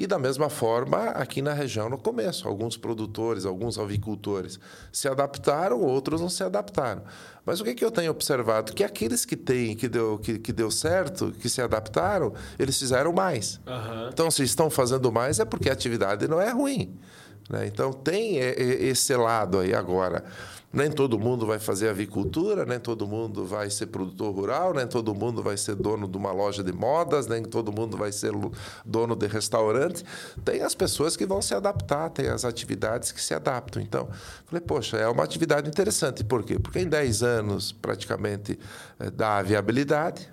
E da mesma forma, aqui na região no começo, alguns produtores, alguns avicultores se adaptaram, outros não se adaptaram. Mas o que, que eu tenho observado? Que aqueles que têm, que deu, que, que deu certo, que se adaptaram, eles fizeram mais. Uhum. Então, se estão fazendo mais, é porque a atividade não é ruim. Né? Então, tem esse lado aí agora. Nem todo mundo vai fazer avicultura, nem todo mundo vai ser produtor rural, nem todo mundo vai ser dono de uma loja de modas, nem todo mundo vai ser dono de restaurante. Tem as pessoas que vão se adaptar, tem as atividades que se adaptam. Então, falei, poxa, é uma atividade interessante. Por quê? Porque em 10 anos, praticamente, eh, dá viabilidade,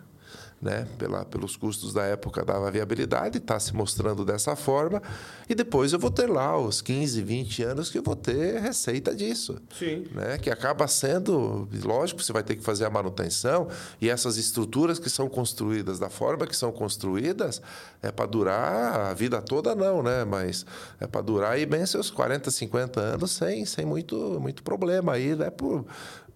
né, pela, pelos custos da época dava viabilidade, está se mostrando dessa forma, e depois eu vou ter lá os 15, 20 anos que eu vou ter receita disso. Sim. Né, que acaba sendo, lógico, você vai ter que fazer a manutenção, e essas estruturas que são construídas da forma que são construídas, é para durar a vida toda, não, né? Mas é para durar aí bem seus 40, 50 anos sem, sem muito, muito problema aí, né? Por,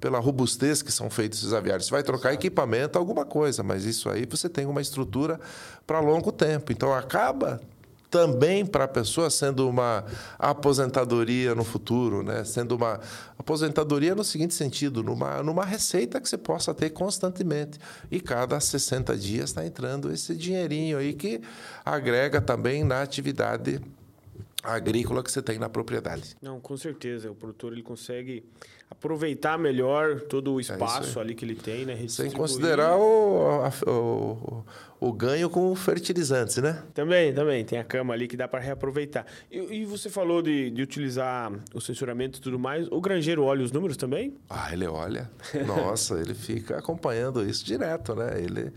pela robustez que são feitos esses aviários. Você vai trocar equipamento, alguma coisa, mas isso aí você tem uma estrutura para longo tempo. Então acaba também para a pessoa sendo uma aposentadoria no futuro, né? sendo uma aposentadoria no seguinte sentido, numa, numa receita que você possa ter constantemente. E cada 60 dias está entrando esse dinheirinho aí que agrega também na atividade agrícola que você tem na propriedade. Não, com certeza. O produtor ele consegue aproveitar melhor todo o é espaço é ali que ele tem, né? Sem considerar o, o, o, o, ganho com fertilizantes, né? Também, também. Tem a cama ali que dá para reaproveitar. E, e, você falou de, de utilizar o censuramento e tudo mais. O granjeiro olha os números também? Ah, ele olha. Nossa, ele fica acompanhando isso direto, né? Ele,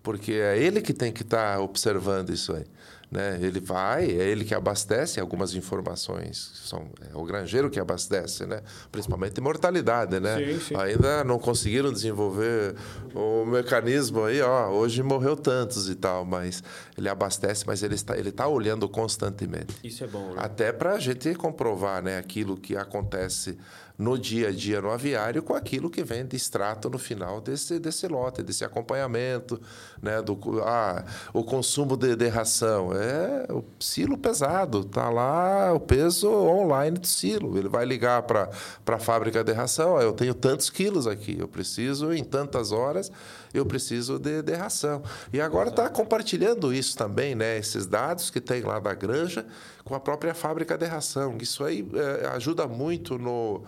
porque é ele que tem que estar tá observando isso aí. Né? Ele vai, é ele que abastece algumas informações. São, é o granjeiro que abastece, né? principalmente mortalidade. Né? Sim, sim. Ainda não conseguiram desenvolver o mecanismo aí, ó, hoje morreu tantos e tal, mas ele abastece, mas ele está, ele está olhando constantemente. Isso é bom. Né? Até para a gente comprovar né, aquilo que acontece no dia a dia no aviário com aquilo que vem de extrato no final desse, desse lote, desse acompanhamento, né? Do, ah, o consumo de, de ração. É o silo pesado, está lá o peso online do silo. Ele vai ligar para a fábrica de ração, eu tenho tantos quilos aqui, eu preciso em tantas horas, eu preciso de, de ração. E agora está compartilhando isso também, né? esses dados que tem lá da granja com a própria fábrica de ração. Isso aí é, ajuda muito no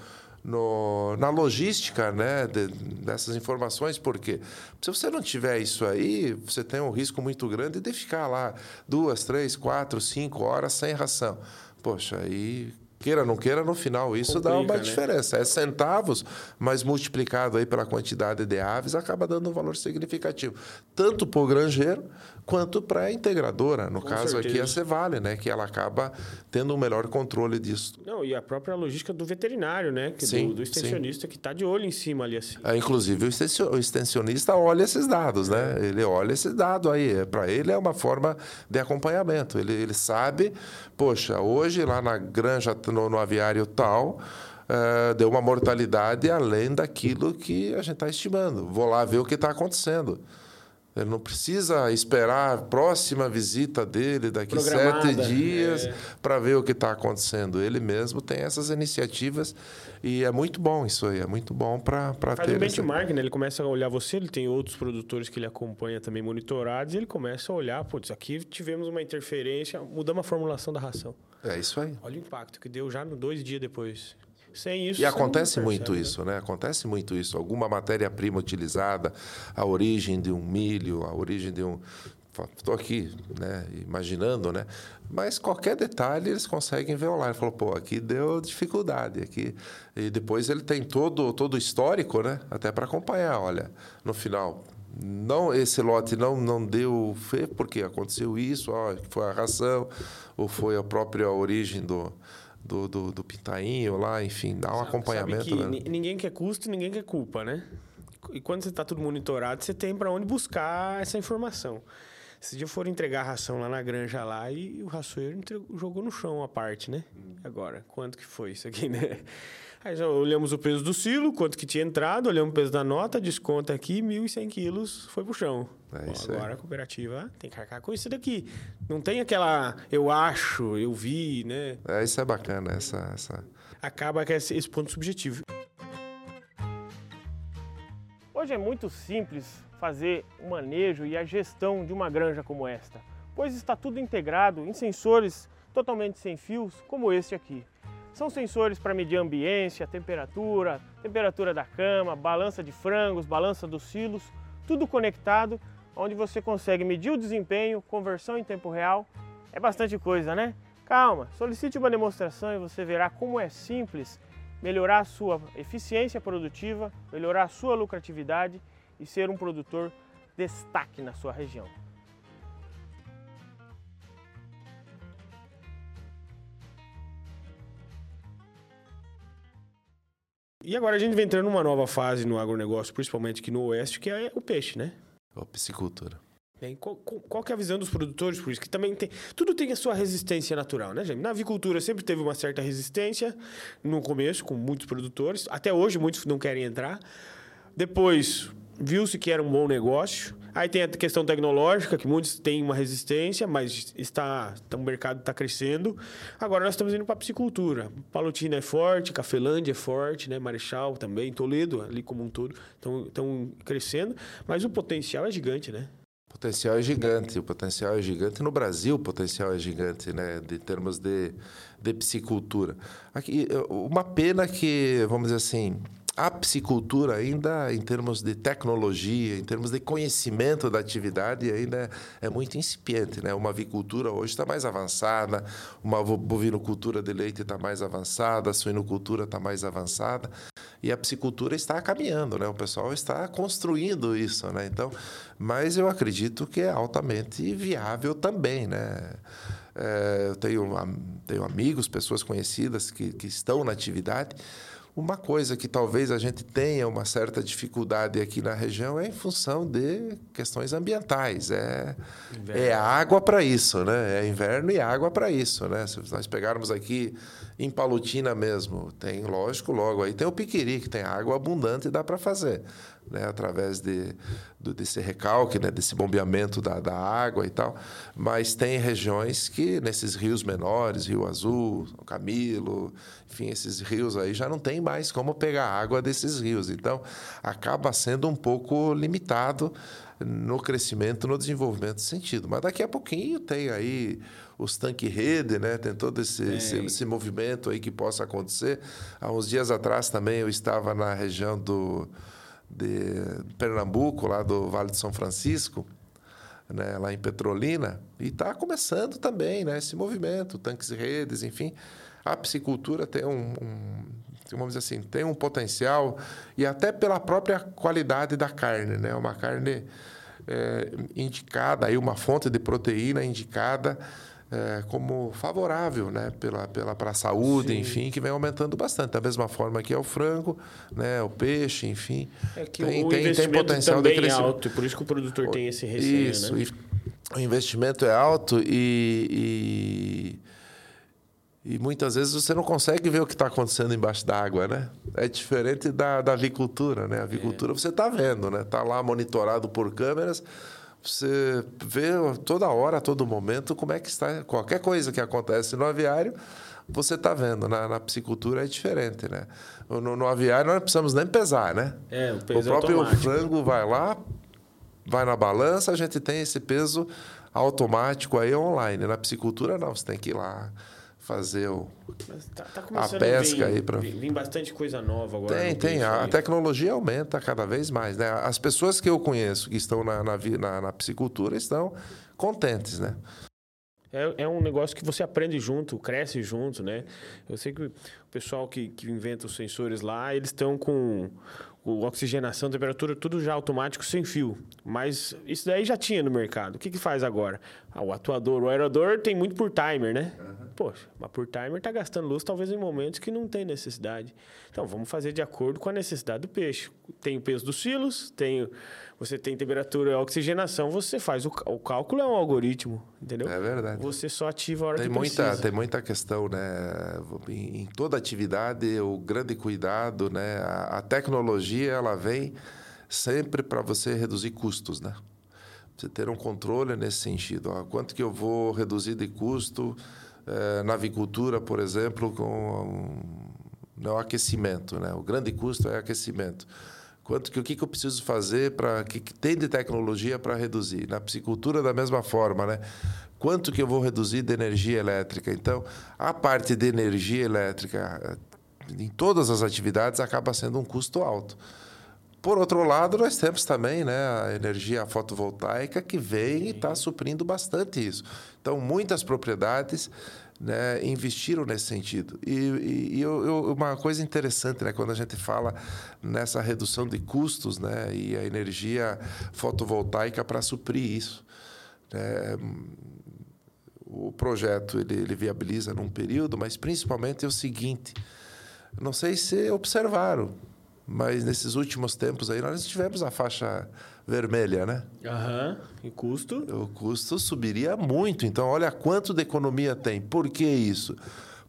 no, na logística né, de, dessas informações, porque se você não tiver isso aí, você tem um risco muito grande de ficar lá duas, três, quatro, cinco horas sem ração. Poxa, aí queira ou não queira, no final isso Complica, dá uma né? diferença. É centavos, mas multiplicado aí pela quantidade de aves, acaba dando um valor significativo. Tanto para o granjeiro quanto para a integradora. No Com caso certeza. aqui, a Cevale, né? Que ela acaba tendo um melhor controle disso. Não, e a própria logística do veterinário, né? Que sim, do, do extensionista sim. que está de olho em cima ali assim. É, inclusive, o extensionista olha esses dados, né? É. Ele olha esse dado aí. É, para ele é uma forma de acompanhamento. Ele, ele sabe, poxa, hoje lá na granja, no, no aviário tal. Uh, deu uma mortalidade além daquilo que a gente está estimando. Vou lá ver o que está acontecendo. Ele não precisa esperar a próxima visita dele daqui sete dias é. para ver o que está acontecendo. Ele mesmo tem essas iniciativas e é muito bom isso aí, é muito bom para ter. Faz um benchmark, essa... né? Ele começa a olhar você, ele tem outros produtores que ele acompanha também monitorados, e ele começa a olhar, putz, aqui tivemos uma interferência, mudamos a formulação da ração. É isso aí. Olha o impacto que deu já no dois dias depois. Sem isso. E acontece muito né? isso, né? Acontece muito isso. Alguma matéria-prima utilizada, a origem de um milho, a origem de um. Estou aqui, né, imaginando, né? Mas qualquer detalhe eles conseguem ver online. Falou, pô, aqui deu dificuldade. aqui E depois ele tem todo, todo o histórico, né? Até para acompanhar. Olha, no final, não esse lote não não deu fé porque aconteceu isso, ó, foi a ração ou foi a própria origem do, do, do, do pintainho lá, enfim, dá um sabe, acompanhamento. Sabe né? Ninguém quer custo, ninguém quer culpa, né? E quando você está tudo monitorado, você tem para onde buscar essa informação. Esse dia foram entregar a ração lá na granja lá e o raçoeiro entregou, jogou no chão a parte, né? Agora, quanto que foi isso aqui, [LAUGHS] né? Aí já olhamos o peso do silo, quanto que tinha entrado, olhamos o peso da nota, desconta aqui, 1.100 quilos, foi pro chão. É Bom, agora a cooperativa tem que arcar com isso daqui. Não tem aquela eu acho, eu vi, né? É, isso é bacana, essa... essa... Acaba com esse, esse ponto subjetivo. Hoje é muito simples fazer o manejo e a gestão de uma granja como esta, pois está tudo integrado em sensores totalmente sem fios, como este aqui. São sensores para medir ambiência, temperatura, temperatura da cama, balança de frangos, balança dos silos, tudo conectado, onde você consegue medir o desempenho, conversão em tempo real. É bastante coisa, né? Calma, solicite uma demonstração e você verá como é simples melhorar a sua eficiência produtiva, melhorar a sua lucratividade e ser um produtor destaque na sua região. E agora a gente vem entrando numa nova fase no agronegócio, principalmente aqui no Oeste, que é o peixe, né? A piscicultura. Qual, qual, que é a visão dos produtores por isso? Que também tem. Tudo tem a sua resistência natural, né, gente? Na avicultura sempre teve uma certa resistência no começo, com muitos produtores. Até hoje, muitos não querem entrar. Depois, viu-se que era um bom negócio. Aí tem a questão tecnológica, que muitos têm uma resistência, mas está, o mercado está crescendo. Agora nós estamos indo para a piscicultura. Palotina é forte, Cafelândia é forte, né? Marechal também, Toledo, ali como um todo, estão crescendo. Mas o potencial é gigante, né? O potencial é gigante, o potencial é gigante. No Brasil, o potencial é gigante, né? De termos de, de piscicultura. Aqui, uma pena que, vamos dizer assim, a piscicultura ainda em termos de tecnologia, em termos de conhecimento da atividade ainda é muito incipiente, né? Uma avicultura hoje está mais avançada, uma bovinocultura de leite está mais avançada, a suinocultura está mais avançada e a piscicultura está caminhando, né? O pessoal está construindo isso, né? Então, mas eu acredito que é altamente viável também, né? É, eu tenho, tenho amigos, pessoas conhecidas que, que estão na atividade uma coisa que talvez a gente tenha uma certa dificuldade aqui na região é em função de questões ambientais. É, é água para isso, né? É inverno e água para isso, né? Se nós pegarmos aqui em Palutina mesmo, tem, lógico, logo aí tem o Piquiri, que tem água abundante e dá para fazer né, através de, do, desse recalque, né, desse bombeamento da, da água e tal. Mas tem regiões que, nesses rios menores, Rio Azul, Camilo, enfim, esses rios aí já não tem mais como pegar água desses rios. Então, acaba sendo um pouco limitado no crescimento, no desenvolvimento desse sentido. Mas daqui a pouquinho tem aí os tanque-rede, né? tem todo esse, esse, esse, movimento aí que possa acontecer. Há uns dias atrás também eu estava na região do de Pernambuco, lá do Vale de São Francisco, né, lá em Petrolina, e está começando também né, esse movimento, tanques e redes, enfim. A piscicultura tem um, um, vamos dizer assim, tem um potencial, e até pela própria qualidade da carne, né? Uma carne é, indicada, aí uma fonte de proteína indicada é, como favorável né, pela, pela, para a saúde, Sim. enfim, que vem aumentando bastante. Da mesma forma que é o frango, né, o peixe, enfim. É que tem, o tem, tem potencial de crescimento. É alto, por isso que o produtor tem esse receio. Isso, né? o investimento é alto e, e, e, muitas vezes você não consegue ver o que está acontecendo embaixo da água, né? É diferente da, da avicultura, né? A avicultura é. você está vendo, né? Está lá monitorado por câmeras, Você vê toda hora, a todo momento, como é que está. Qualquer coisa que acontece no aviário, você está vendo. Na, na, piscicultura é diferente, né? No, no, aviário nós não precisamos nem pesar, né? É, o peso O próprio automático. frango vai lá, vai na balança, a gente tem esse peso automático aí online. Na piscicultura, não. Você tem que ir lá fazer o, tá, tá a pesca vir, aí para vir bastante coisa nova agora. Tem, tem. A, a, tecnologia aumenta cada vez mais, né? As pessoas que eu conheço que estão na, na, na, na piscicultura estão contentes, né? É, é, um negócio que você aprende junto, cresce junto, né? Eu sei que o pessoal que, que inventa os sensores lá, eles estão com o oxigenação, temperatura, tudo já automático, sem fio. Mas isso daí já tinha no mercado. O que, que faz agora? Ah, o atuador, o aerador tem muito por timer, né? Uhum. Poxa, mas por timer está gastando luz talvez em momentos que não tem necessidade. Então, vamos fazer de acordo com a necessidade do peixe. Tem o peso dos silos, tem, você tem temperatura e oxigenação, você faz o, o cálculo, é um algoritmo, entendeu? É verdade. Você só ativa a hora tem que muita, precisa. Tem muita questão, né? Em, em toda atividade, o grande cuidado, né? a, a tecnologia, ela vem sempre para você reduzir custos, né? Você ter um controle nesse sentido. Ó, quanto que eu vou reduzir de custo eh, na avicultura, por exemplo, com um, o aquecimento, né? O grande custo é aquecimento. Quanto que o que, que eu preciso fazer para que, que tem de tecnologia para reduzir? Na piscicultura da mesma forma, né? Quanto que eu vou reduzir de energia elétrica? Então, a parte de energia elétrica em todas as atividades acaba sendo um custo alto. Por outro lado, nós temos também né, a energia fotovoltaica que vem e está suprindo bastante isso. Então, muitas propriedades né, investiram nesse sentido. E, e, e eu, uma coisa interessante, né, quando a gente fala nessa redução de custos né, e a energia fotovoltaica para suprir isso. É, o projeto ele, ele viabiliza num período, mas principalmente é o seguinte: não sei se observaram, mas nesses últimos tempos aí nós tivemos a faixa vermelha, né? Aham. E custo? O custo subiria muito. Então, olha quanto de economia tem. Por que isso?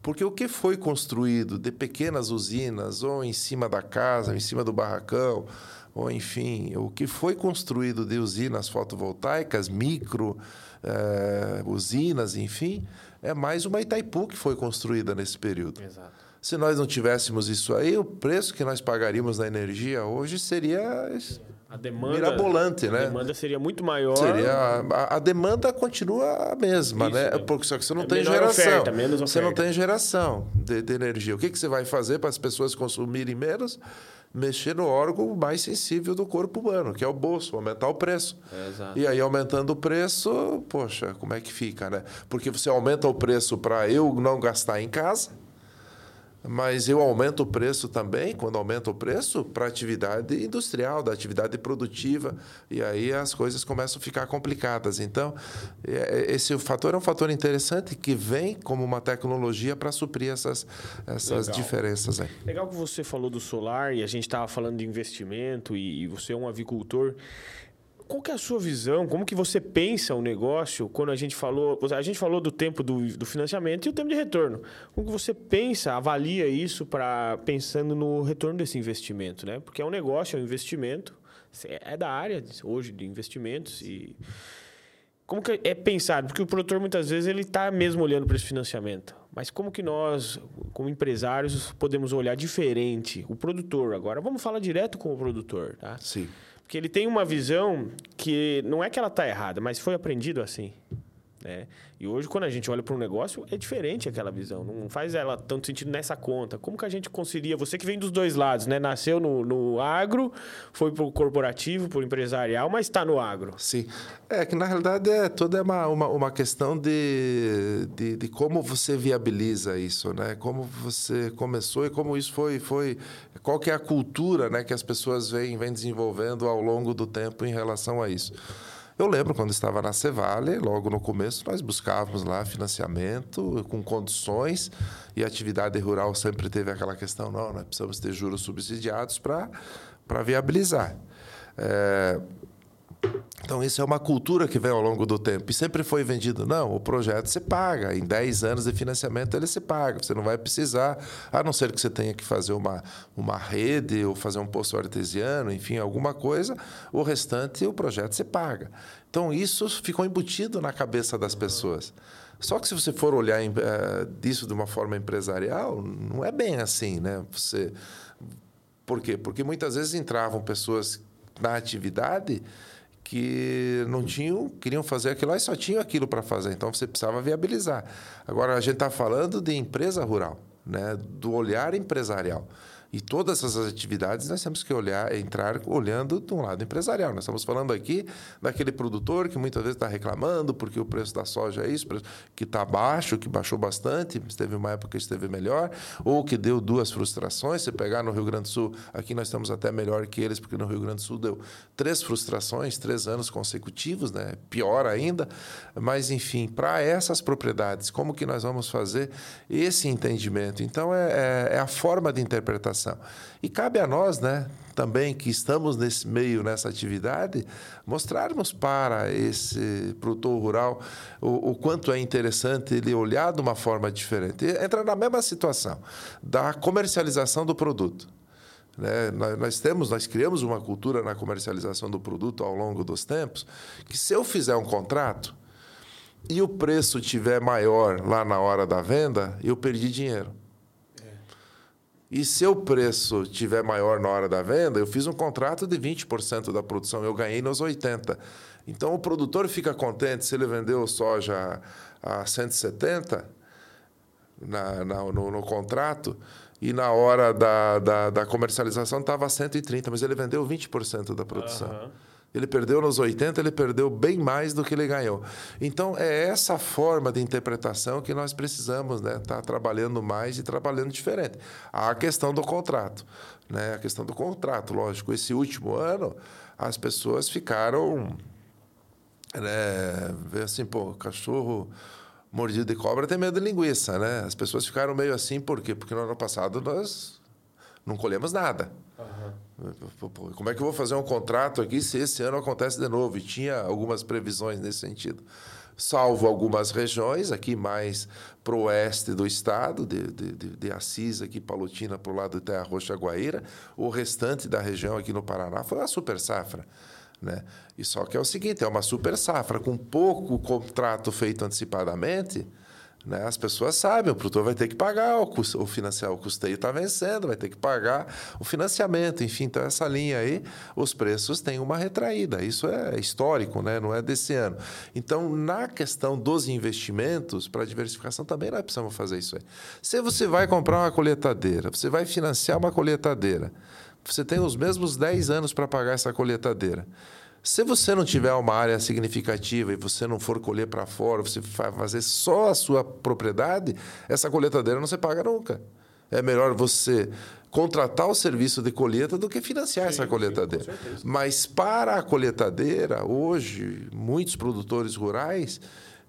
Porque o que foi construído de pequenas usinas, ou em cima da casa, ou em cima do barracão, ou enfim, o que foi construído de usinas fotovoltaicas, micro eh, usinas, enfim, é mais uma Itaipu que foi construída nesse período. Exato. Se nós não tivéssemos isso aí, o preço que nós pagaríamos na energia hoje seria a demanda, mirabolante, a né? A demanda seria muito maior. Seria, a, a demanda continua a mesma, Isso, né? é. Porque só que você não É tem geração. oferta, menos Você não oferta. tem geração de, de energia. O que, que você vai fazer para as pessoas consumirem menos? Mexer no órgão mais sensível do corpo humano, que é o bolso, aumentar o preço. É. E aí, aumentando o preço, poxa, como é que fica, né? Porque você aumenta o preço para eu não gastar em casa, mas eu aumento o preço também, quando aumenta o preço, para a atividade industrial, da atividade produtiva, e aí as coisas começam a ficar complicadas. Então, esse fator é um fator interessante que vem como uma tecnologia para suprir essas, essas Legal. diferenças. Aí. Legal que você falou do solar e a gente estava falando de investimento e, e você é um avicultor. Qual que é a sua visão? Como que você pensa o negócio quando a gente falou... A gente falou do tempo do, do financiamento e o tempo de retorno. Como que você pensa, avalia isso para pensando no retorno desse investimento, né? Porque é um negócio, é um investimento. É da área hoje de investimentos e... Como que é pensado? Porque o produtor muitas vezes ele está mesmo olhando para esse financiamento. Mas como que nós, como empresários, podemos olhar diferente o produtor agora? Vamos falar direto com o produtor, tá? Sim. Porque ele tem uma visão que não é que ela está errada, mas foi aprendido assim. Né? E hoje, quando a gente olha para um negócio, é diferente aquela visão. Não faz ela tanto sentido nessa conta. Como que a gente conseguiria... Você que vem dos dois lados, né? Nasceu no, no agro, foi para o corporativo, para o empresarial, mas está no agro. Sim. É que, na realidade, é toda uma, uma, uma questão de, de, de, como você viabiliza isso, né? Como você começou e como isso foi... foi qual que é a cultura né, que as pessoas vêm, vêm desenvolvendo ao longo do tempo em relação a isso. Eu lembro quando estava na Cevale, logo no começo, nós buscávamos lá financiamento com condições e a atividade rural sempre teve aquela questão, não, nós precisamos ter juros subsidiados para viabilizar. É, Então, isso é uma cultura que vem ao longo do tempo. E sempre foi vendido. Não, o projeto se paga. Em 10 anos de financiamento, ele se paga. Você não vai precisar, a não ser que você tenha que fazer uma, uma rede ou fazer um poço artesiano, enfim, alguma coisa. O restante, o projeto se paga. Então, isso ficou embutido na cabeça das pessoas. Só que se você for olhar é, disso de uma forma empresarial, não é bem assim, né? Você... Por quê? Porque muitas vezes entravam pessoas na atividade que não tinham, queriam fazer aquilo lá e só tinham aquilo para fazer. Então você precisava viabilizar. Agora a gente está falando de empresa rural, né? do olhar empresarial. E todas essas atividades nós temos que olhar, entrar olhando de um lado empresarial. Nós estamos falando aqui daquele produtor que muitas vezes está reclamando porque o preço da soja é isso, que está baixo, que baixou bastante, teve uma época que esteve melhor, ou que deu duas frustrações. Se pegar no Rio Grande do Sul, aqui nós estamos até melhor que eles, porque no Rio Grande do Sul deu três frustrações, três anos consecutivos, né? pior ainda. Mas, enfim, para essas propriedades, como que nós vamos fazer esse entendimento? Então, é, é, é a forma de interpretação e cabe a nós, né, também que estamos nesse meio, nessa atividade, mostrarmos para esse produtor rural o, o quanto é interessante ele olhar de uma forma diferente. Entra na mesma situação da comercialização do produto. Né? Nós, temos, nós criamos uma cultura na comercialização do produto ao longo dos tempos, que se eu fizer um contrato e o preço tiver maior lá na hora da venda, eu perdi dinheiro. E se o preço tiver maior na hora da venda, eu fiz um contrato de 20% da produção, eu ganhei nos 80%. Então o produtor fica contente se ele vendeu soja a 170 na, na no, no, contrato e na hora da, da, da comercialização estava a 130, mas ele vendeu 20% da produção. Uhum. Ele perdeu nos 80, ele perdeu bem mais do que ele ganhou. Então, é essa forma de interpretação que nós precisamos estar né? tá trabalhando mais e trabalhando diferente. A questão do contrato. Né? A questão do contrato, lógico. Esse último ano, as pessoas ficaram. Né, assim, pô, cachorro mordido de cobra tem medo de linguiça, né? As pessoas ficaram meio assim, por quê? Porque no ano passado nós não colhemos nada. Uhum. Como é que eu vou fazer um contrato aqui se esse ano acontece de novo? E tinha algumas previsões nesse sentido. Salvo algumas regiões, aqui mais para o oeste do estado, de, de, de Assis, aqui Palotina, para o lado de Terra Roxa, Guaíra, o restante da região aqui no Paraná foi uma super safra. Né? E só que é o seguinte, é uma super safra, com pouco contrato feito antecipadamente, né? As pessoas sabem, o produtor vai ter que pagar o, custo, o financiar, o custeio está vencendo, vai ter que pagar o financiamento, enfim, então essa linha aí, os preços têm uma retraída. Isso é histórico, né? não é desse ano. Então, na questão dos investimentos, para diversificação também nós precisamos fazer isso aí. Se você vai comprar uma colheitadeira, você vai financiar uma colheitadeira, você tem os mesmos 10 anos para pagar essa colheitadeira. Se você não tiver uma área significativa e você não for colher para fora, você vai fazer só a sua propriedade, essa colheitadeira não se paga nunca. É melhor você contratar o serviço de colheita do que financiar sim, essa colheitadeira. Sim, Mas para a colheitadeira, hoje, muitos produtores rurais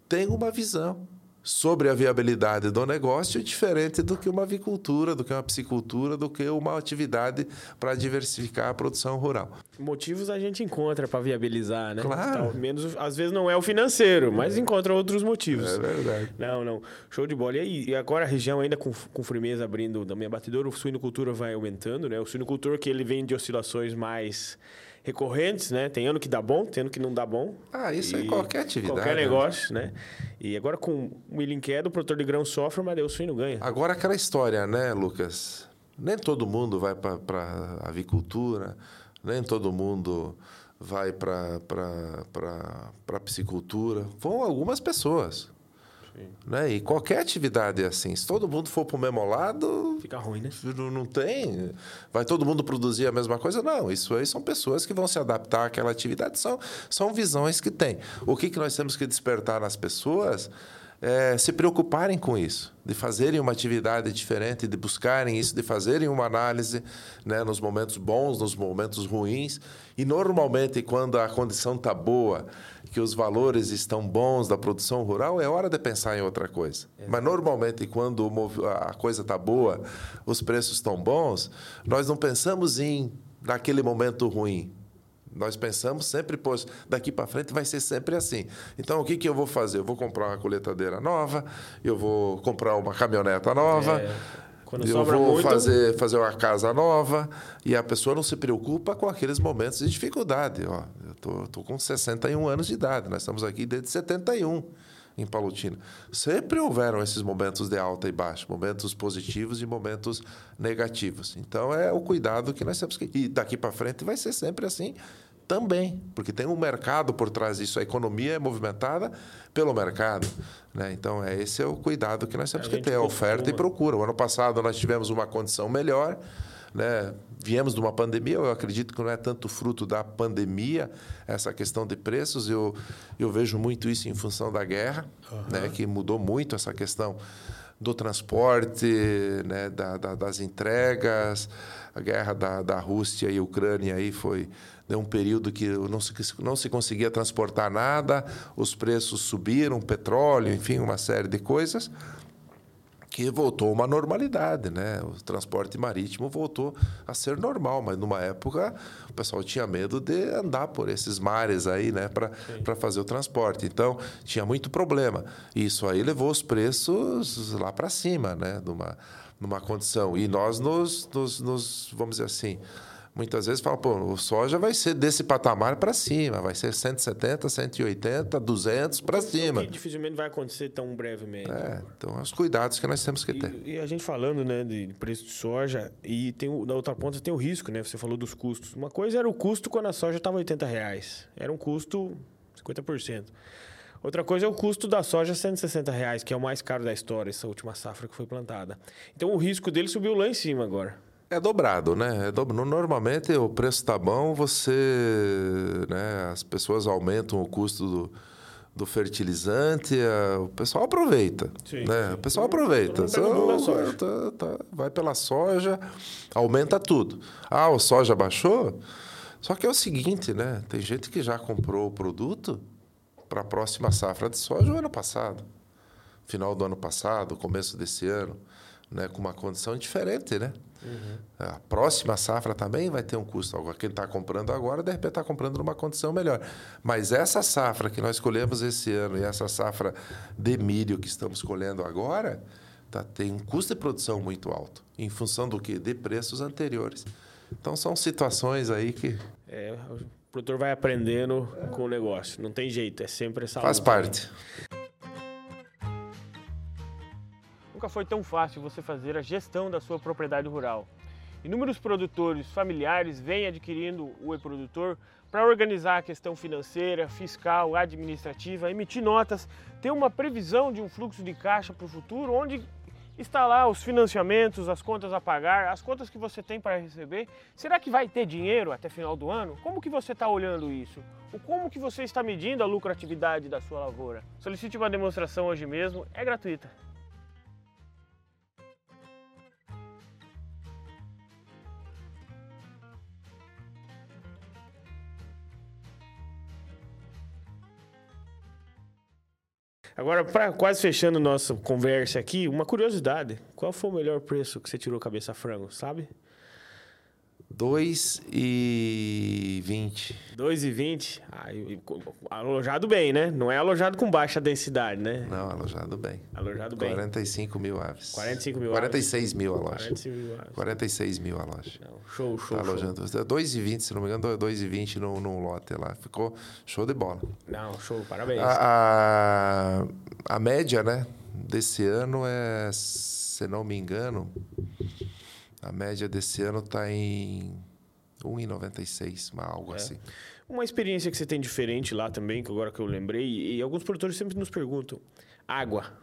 têm uma visão sobre a viabilidade do negócio diferente do que uma avicultura, do que uma piscicultura, do que uma atividade para diversificar a produção rural. Motivos a gente encontra para viabilizar, né? Claro. Então, menos, às vezes não é o financeiro, mas encontra outros motivos. É verdade. Não, não. Show de bola. E, aí, e agora a região ainda com, com firmeza abrindo da minha batedora, o suinocultura vai aumentando, né? O suinocultor que ele vem de oscilações mais recorrentes, né? Tem ano que dá bom, tem ano que não dá bom. Ah, isso é qualquer atividade. Qualquer né? negócio, né? E agora com o milho queda, o produtor de grão sofre, mas o suíno ganha. Agora aquela história, né, Lucas? Nem todo mundo vai para a avicultura, nem todo mundo vai para a piscicultura. Vão algumas pessoas. Né? E qualquer atividade é assim. Se todo mundo for para o mesmo lado. Fica ruim, né? Não, não tem. Vai todo mundo produzir a mesma coisa? Não. Isso aí são pessoas que vão se adaptar àquela atividade. São, são visões que têm. O que, que nós temos que despertar nas pessoas é se preocuparem com isso, de fazerem uma atividade diferente, de buscarem isso, de fazerem uma análise né, nos momentos bons, nos momentos ruins. E normalmente, quando a condição está boa que os valores estão bons da produção rural, é hora de pensar em outra coisa. Mas normalmente, quando a coisa está boa, os preços estão bons, nós não pensamos em naquele momento ruim. Nós pensamos sempre, pois, daqui para frente vai ser sempre assim. Então, o que, que eu vou fazer? Eu vou comprar uma coletadeira nova, eu vou comprar uma caminhoneta nova. É. Quando eu vou muito... fazer, fazer uma casa nova e a pessoa não se preocupa com aqueles momentos de dificuldade. Ó, eu tô, tô com 61 anos de idade, nós estamos aqui desde 71 em Palutina. Sempre houveram esses momentos de alta e baixa, momentos positivos e momentos negativos. Então é o cuidado que nós temos que. E daqui para frente vai ser sempre assim também, porque tem um mercado por trás disso. A economia é movimentada pelo mercado. Né? Então, é, esse é o cuidado que nós temos a que ter, a oferta e procura. O ano passado nós tivemos uma condição melhor, né? Viemos de uma pandemia, eu acredito que não é tanto fruto da pandemia essa questão de preços, eu, eu vejo muito isso em função da guerra, uhum. né? que mudou muito essa questão do transporte, né? da, da, das entregas, a guerra da, da Rússia e Ucrânia aí foi né, um período que não se, não se conseguia transportar nada, os preços subiram, petróleo, enfim, uma série de coisas que voltou uma normalidade, né? O transporte marítimo voltou a ser normal, mas numa época o pessoal tinha medo de andar por esses mares aí, né, para fazer o transporte. Então tinha muito problema. Isso aí levou os preços lá para cima, né, numa numa condição. E nós nos, nos, nos vamos dizer assim, muitas vezes fala, pô, o soja vai ser desse patamar para cima, vai ser 170, 180, 200 para cima. Que dificilmente vai acontecer tão brevemente. É, então, os cuidados que nós temos que ter. E, e a gente falando, né, de preço de soja, e tem o, na outra ponta tem o risco, né? Você falou dos custos. Uma coisa era o custo quando a soja estava 80 reais. Era um custo 50%. Outra coisa é o custo da soja 160 reais, que é o mais caro da história, essa última safra que foi plantada. Então o risco dele subiu lá em cima agora. É dobrado, né? É dobro... Normalmente o preço está bom, você, né? As pessoas aumentam o custo do, do fertilizante, o pessoal aproveita, sim, né? Sim. O pessoal aproveita. Só, tá, tá, vai pela soja, aumenta tudo. Ah, o soja baixou. Só que é o seguinte, né? Tem gente que já comprou o produto para a próxima safra de soja o ano passado, final do ano passado, começo desse ano, né? Com uma condição diferente, né? Uhum. A próxima safra também vai ter um custo. Quem está comprando agora, de repente, está comprando numa condição melhor. Mas essa safra que nós colhemos esse ano e essa safra de milho que estamos colhendo agora, tá, tem um custo de produção muito alto. Em função do quê? De preços anteriores. Então, são situações aí que... É, o produtor vai aprendendo com o negócio. Não tem jeito, é sempre essa Faz luta, parte. Né? Nunca foi tão fácil você fazer a gestão da sua propriedade rural. Inúmeros produtores familiares vêm adquirindo o e-produtor para organizar a questão financeira, fiscal, administrativa, emitir notas, ter uma previsão de um fluxo de caixa para o futuro, onde está lá os financiamentos, as contas a pagar, as contas que você tem para receber. Será que vai ter dinheiro até final do ano? Como que você está olhando isso? O como que você está medindo a lucratividade da sua lavoura? Solicite uma demonstração hoje mesmo, é gratuita. Agora, para quase fechando nossa conversa aqui, uma curiosidade. Qual foi o melhor preço que você tirou cabeça frango, sabe? 2,20. 2,20? Ah, alojado bem, né? Não é alojado com baixa densidade, né? Não, alojado bem. Alojado bem. 45 mil aves. 45 mil 46 aves. mil a loja. 45 mil aves. 46 mil a loja. Não, show, show. Tá alojando. 2,20, se não me engano, 2,20 num, num lote lá. Ficou show de bola. Não, show, parabéns. A, a, a média, né, desse ano é, se não me engano, a média desse ano está em 1,96, algo é. assim. Uma experiência que você tem diferente lá também, que agora que eu lembrei, e alguns produtores sempre nos perguntam: água.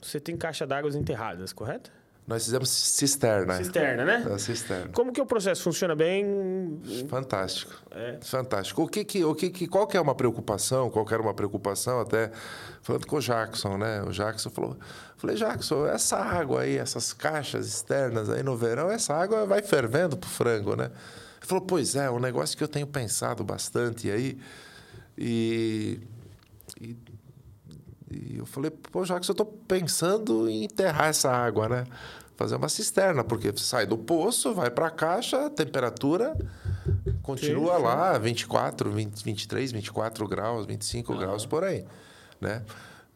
Você tem caixa d'água enterradas, correto? Nós fizemos cisterna. Cisterna, né? Cisterna. Como que o processo funciona bem? Fantástico. É. Fantástico. O que que, o que que, qual que é uma preocupação, qual que era uma preocupação, até falando com o Jackson, né? O Jackson falou, falei, Jackson, essa água aí, essas caixas externas aí no verão, essa água vai fervendo pro frango, né? Ele falou, pois é, um negócio que eu tenho pensado bastante aí, e, e, e eu falei, pô, Jackson, eu estou pensando em enterrar essa água, né? fazer uma cisterna, porque sai do poço, vai para a caixa, temperatura continua sim, lá 24, 20, 23, 24 graus, 25 graus por aí, né?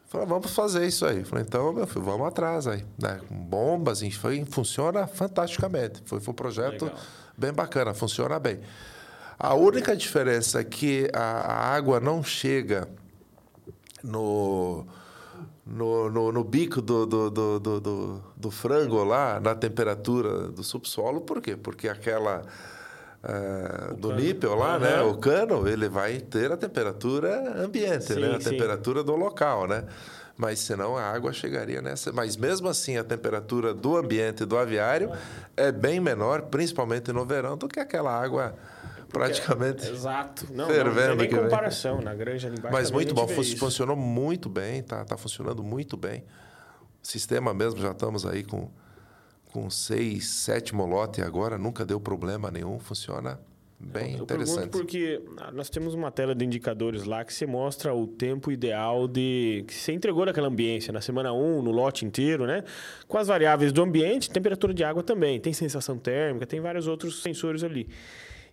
Falei, vamos fazer isso aí. Falei, então, meu filho, vamos atrás aí. Né? Bombas, foi, funciona fantasticamente. Foi, foi um projeto Legal. bem bacana, funciona bem. A única diferença é que a, a água não chega no, no, no, no bico do, do, do, do, do frango lá, na temperatura do subsolo. Por quê? Porque aquela uh, do cano. nípel lá, uhum. né? O cano, ele vai ter a temperatura ambiente, sim, né? A sim. temperatura do local, né? Mas senão a água chegaria nessa. Mas mesmo assim, a temperatura do ambiente do aviário é bem menor, principalmente no verão, do que aquela água praticamente exato não, fervendo não, não tem nem comparação vem. na granja ali embaixo mas muito bom funcionou muito bem tá tá funcionando muito bem sistema mesmo já estamos aí com com seis, sete molote agora, nunca deu problema nenhum, funciona bem eu interessante. porque nós temos uma tela de indicadores lá que se mostra o tempo ideal de que você entregou naquela ambiência, na semana 1, no lote inteiro, né? Com as variáveis do ambiente, temperatura de água também, tem sensação térmica, tem vários outros sensores ali.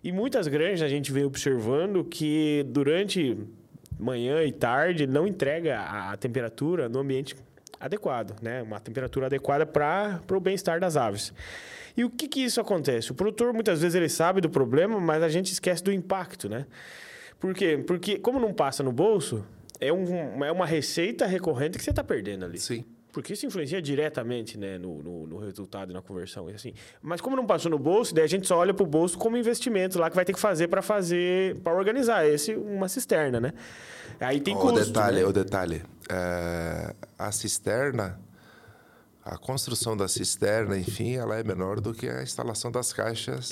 E muitas granjas a gente vem observando que durante manhã e tarde não entrega a temperatura no ambiente adequado, né? Uma temperatura adequada para o bem-estar das aves. E o que, que isso acontece? O produtor muitas vezes ele sabe do problema, mas a gente esquece do impacto, né? Por quê? Porque como não passa no bolso, é, um, é uma receita recorrente que você está perdendo ali. Sim. Porque isso influencia diretamente né, no, no, no resultado, na conversão. Assim. Mas como não passou no bolso, daí a gente só olha para o bolso como investimento lá que vai ter que fazer para fazer, para organizar esse uma cisterna, né? Aí tem custo. O detalhe, né? o detalhe. É, a cisterna, a construção da cisterna, enfim, ela é menor do que a instalação das caixas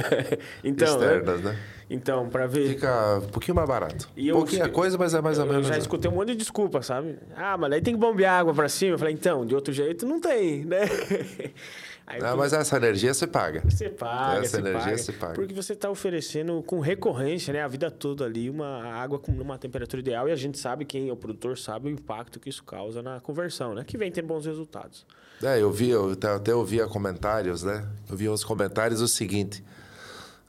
[LAUGHS] então, externas, né? Então, para ver. Fica um pouquinho mais barato. E um pouquinho a coisa, mas é mais ou menos. Eu já escutei um monte de desculpa, sabe? Ah, mas aí tem que bombear água para cima. Eu falei, então, de outro jeito não tem, né? [LAUGHS] Aí, não, mas essa energia você paga. Você paga, essa energia paga, você paga. Porque você está oferecendo com recorrência, né, a vida toda ali, uma água com uma temperatura ideal e a gente sabe, quem é o produtor sabe o impacto que isso causa na conversão, né? Que vem tendo bons resultados. É, eu vi, eu até ouvia comentários, né? Eu vi os comentários o seguinte.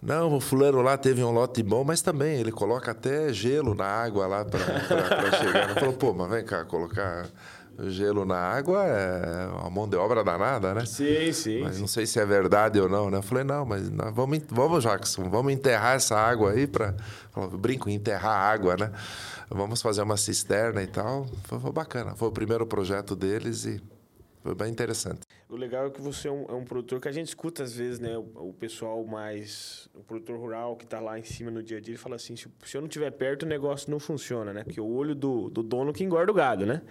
Não, o fulano lá teve um lote bom, mas também ele coloca até gelo na água lá para chegar. Falou, pô, mas vem cá, colocar gelo na água é uma mão de obra danada, né? Sim, sim. Mas não sei se é verdade ou não, né? Eu falei, não, mas vamos, vamos, Jackson, vamos enterrar essa água aí para. Brinco, enterrar água, né? Vamos fazer uma cisterna e tal. Foi, foi bacana. Foi o primeiro projeto deles e foi bem interessante. O legal é que você é um, é um produtor que a gente escuta às vezes, né? O, o pessoal mais. O produtor rural que está lá em cima no dia a dia, ele fala assim: se, se eu não estiver perto, o negócio não funciona, né? Porque o olho do, do dono que engorda o gado, né?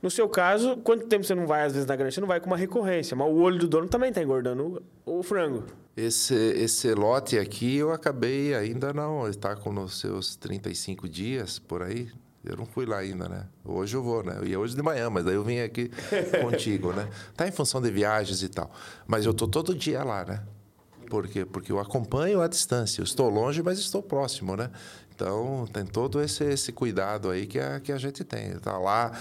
No seu caso, quanto tempo você não vai, às vezes, na granja? Você não vai com uma recorrência, mas o olho do dono também está engordando o, o frango. Esse, esse lote aqui eu acabei ainda não. Está com os seus 35 dias por aí. Eu não fui lá ainda, né? Hoje eu vou, né? Eu ia hoje de manhã, mas daí eu vim aqui [LAUGHS] contigo, né? Tá em função de viagens e tal. Mas eu tô todo dia lá, né? Por quê? Porque eu acompanho à distância. Eu estou longe, mas estou próximo, né? Então, tem todo esse, esse cuidado aí que a, que a gente tem. Está lá,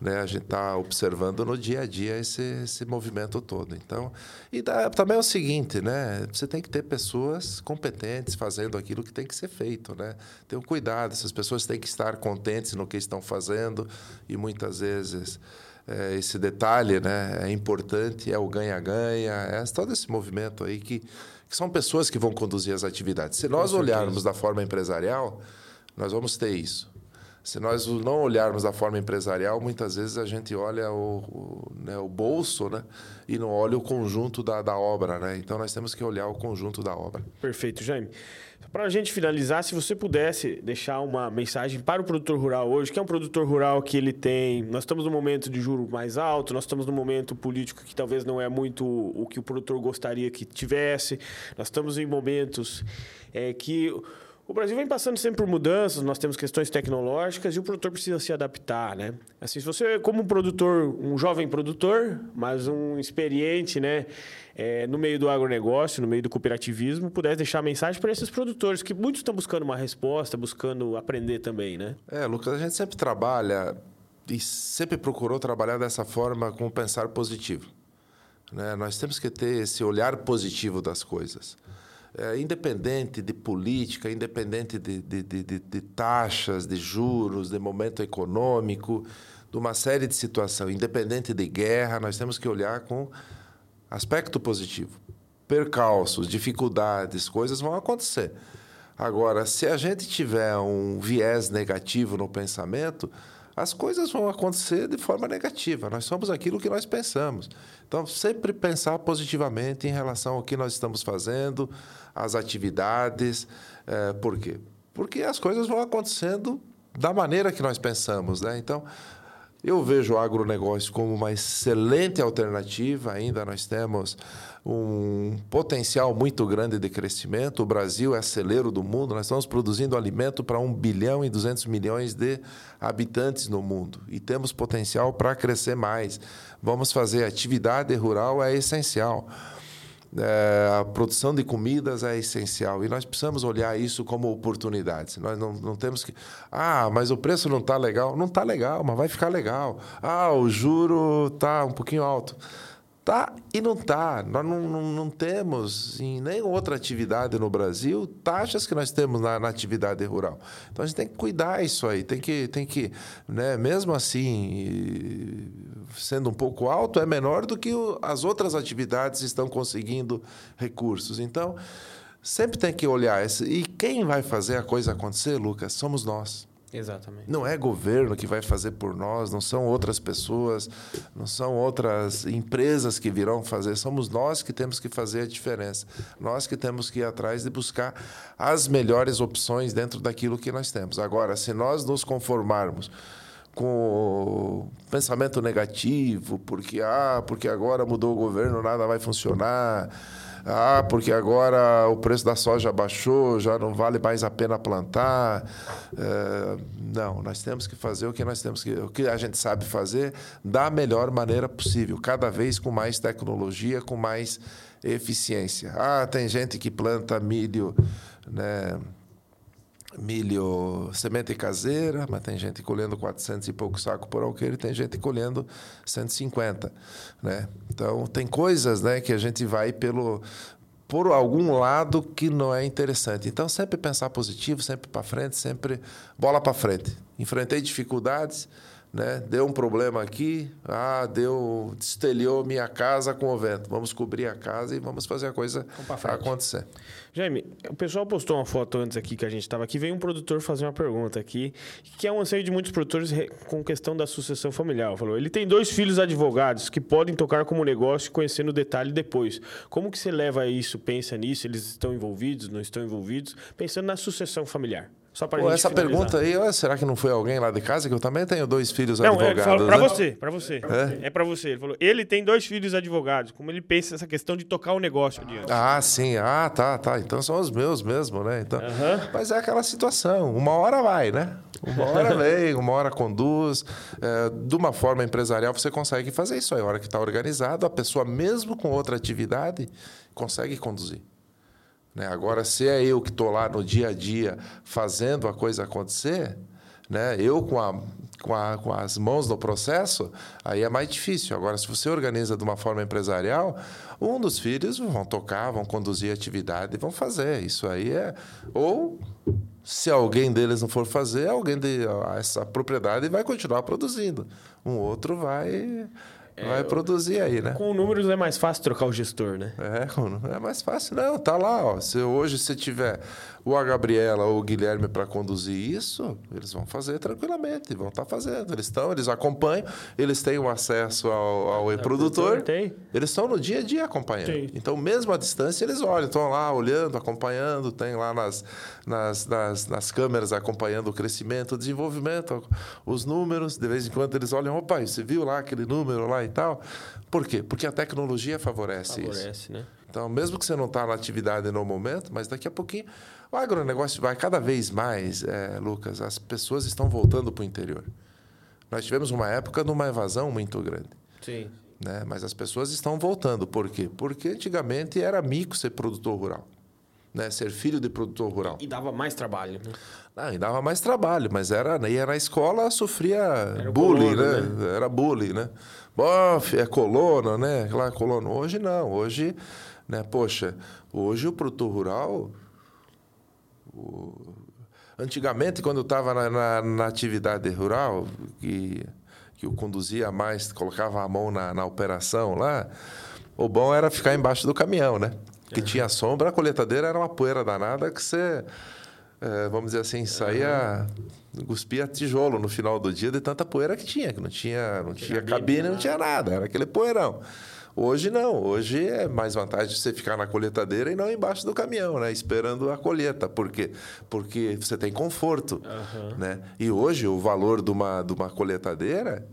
né, a gente está observando no dia a dia esse, esse movimento todo. Então, e dá, também é o seguinte, né? Você tem que ter pessoas competentes fazendo aquilo que tem que ser feito, né? Ter um cuidado, essas pessoas têm que estar contentes no que estão fazendo e muitas vezes... É, esse detalhe né, é importante, é o ganha-ganha, é todo esse movimento aí que são pessoas que vão conduzir as atividades. Se nós olharmos da forma empresarial, nós vamos ter isso. Se nós não olharmos da forma empresarial, muitas vezes a gente olha o, o, né, o bolso né, e não olha o conjunto da, da obra. Né? Então, nós temos que olhar o conjunto da obra. Perfeito, Jaime. Para a gente finalizar, se você pudesse deixar uma mensagem para o produtor rural hoje, que é um produtor rural que ele tem. Nós estamos num momento de juro mais alto, nós estamos num momento político que talvez não é muito o que o produtor gostaria que tivesse, nós estamos em momentos é, que o Brasil vem passando sempre por mudanças, nós temos questões tecnológicas e o produtor precisa se adaptar, né? Assim, se você, como um produtor, um jovem produtor, mas um experiente, né, é, no meio do agronegócio, no meio do cooperativismo, pudesse deixar mensagem para esses produtores, que muitos estão buscando uma resposta, buscando aprender também, né? É, Lucas, a gente sempre trabalha e sempre procurou trabalhar dessa forma com pensar positivo. Né? Nós temos que ter esse olhar positivo das coisas. É, independente de política, independente de, de, de, de, taxas, de juros, de momento econômico, de uma série de situações, independente de guerra, nós temos que olhar com aspecto positivo. Percalços, dificuldades, coisas vão acontecer. Agora, se a gente tiver um viés negativo no pensamento, as coisas vão acontecer de forma negativa. Nós somos aquilo que nós pensamos. Então, sempre pensar positivamente em relação ao que nós estamos fazendo, às atividades. É, por quê? Porque as coisas vão acontecendo da maneira que nós pensamos. Né? Então, eu vejo o agronegócio como uma excelente alternativa. Ainda nós temos um potencial muito grande de crescimento. O Brasil é celeiro do mundo. Nós estamos produzindo alimento para 1 bilhão e 200 milhões de habitantes no mundo. E temos potencial para crescer mais. Vamos fazer atividade rural é essencial. É, a produção de comidas é essencial e nós precisamos olhar isso como oportunidades. Nós não, não temos que. Ah, mas o preço não está legal. Não está legal, mas vai ficar legal. Ah, o juro está um pouquinho alto. Tá e não tá. Nós não, não, não, temos em nenhuma outra atividade no Brasil taxas que nós temos na, na, atividade rural. Então a gente tem que cuidar isso aí, tem que, tem que né, mesmo assim, sendo um pouco alto, é menor do que o, as outras atividades estão conseguindo recursos. Então, sempre tem que olhar. E quem vai fazer a coisa acontecer, Lucas, somos nós. Exatamente. Não é governo que vai fazer por nós, não são outras pessoas, não são outras empresas que virão fazer, somos nós que temos que fazer a diferença. Nós que temos que ir atrás de buscar as melhores opções dentro daquilo que nós temos. Agora, se nós nos conformarmos com pensamento negativo, porque ah, porque agora mudou o governo, nada vai funcionar, ah, porque agora o preço da soja baixou, já não vale mais a pena plantar. É, não, nós temos que fazer o que nós temos que, o que a gente sabe fazer da melhor maneira possível, cada vez com mais tecnologia, com mais eficiência. Ah, tem gente que planta milho, né? Milho semente caseira, mas tem gente colhendo 400 e pouco saco por alqueire, tem gente colhendo 150, né? Então tem coisas, né, que a gente vai pelo por algum lado que não é interessante. Então sempre pensar positivo, sempre para frente, sempre bola para frente. Enfrentei dificuldades, né? Deu um problema aqui, ah, deu, destelhou minha casa com o vento. Vamos cobrir a casa e vamos fazer a coisa acontecer. Jaime, o pessoal postou uma foto antes aqui que a gente estava aqui, veio um produtor fazer uma pergunta aqui, que é um anseio de muitos produtores com questão da sucessão familiar. Falou, ele tem dois filhos advogados que podem tocar como negócio conhecendo o detalhe depois. Como que você leva isso, pensa nisso, eles estão envolvidos, não estão envolvidos, pensando na sucessão familiar? Só para Pô, essa finalizar. pergunta aí, será que não foi alguém lá de casa? Que eu também tenho dois filhos não, advogados. Não, para né? você, para você. É, é para você. Ele falou, ele tem dois filhos advogados. Como ele pensa essa questão de tocar o negócio adiante? Ah, sim. Ah, tá, tá. Então são os meus mesmo, né? Então, Mas é aquela situação. Uma hora vai, né? Uma hora [LAUGHS] vem, uma hora conduz. É, de uma forma empresarial, você consegue fazer isso aí. A hora que está organizado, a pessoa, mesmo com outra atividade, consegue conduzir. Né? Agora, se é eu que estou lá no dia a dia fazendo a coisa acontecer, né? eu com, a, com, a, com as mãos no processo, aí é mais difícil. Agora, se você organiza de uma forma empresarial, um dos filhos vão tocar, vão conduzir a atividade e vão fazer. Isso aí é. Ou se alguém deles não for fazer, alguém de essa propriedade vai continuar produzindo. Um outro vai vai produzir aí, né? Com números é mais fácil trocar o gestor, né? É, é mais fácil. Não, tá lá, ó. Se hoje você tiver ou a Gabriela ou o Guilherme para conduzir isso, eles vão fazer tranquilamente, vão estar tá fazendo. Eles estão, eles acompanham, eles têm o acesso ao, ao e-produtor. Tem. Eles estão no dia a dia acompanhando. Sim. Então, mesmo à distância, eles olham, estão lá olhando, acompanhando, tem lá nas, nas, nas, nas câmeras acompanhando o crescimento, o desenvolvimento, os números. De vez em quando eles olham, opa, você viu lá aquele número lá e tal. Por quê? Porque a tecnologia favorece, favorece isso. Né? Então, mesmo que você não está na atividade no momento, mas daqui a pouquinho o agronegócio vai cada vez mais, é, Lucas, as pessoas estão voltando para o interior. Nós tivemos uma época de uma evasão muito grande. Sim. Né? Mas as pessoas estão voltando. Por quê? Porque antigamente era mico ser produtor rural. Né? Ser filho de produtor rural. E dava mais trabalho. Né? Não, e dava mais trabalho, mas era, ia na escola, sofria era bullying, né? né? Era bullying, né? Bof, é colono, né? Lá, colono. Hoje não. Hoje Né? Poxa, hoje o produtor rural. O... Antigamente, quando eu estava na, na, na, atividade rural, que, que eu conduzia mais, colocava a mão na, na operação lá, o bom era ficar embaixo do caminhão, né? Que uhum. tinha sombra, a coletadeira era uma poeira danada que você, é, vamos dizer assim, saía, uhum. cuspia tijolo no final do dia de tanta poeira que tinha, que não tinha, não tinha cabine, não tinha nada, era aquele poeirão. Hoje não, hoje é mais vantagem você ficar na coletadeira e não embaixo do caminhão, né? Esperando a colheita. Por quê? Porque você tem conforto. Uhum. Né? E hoje o valor de uma, de uma coletadeira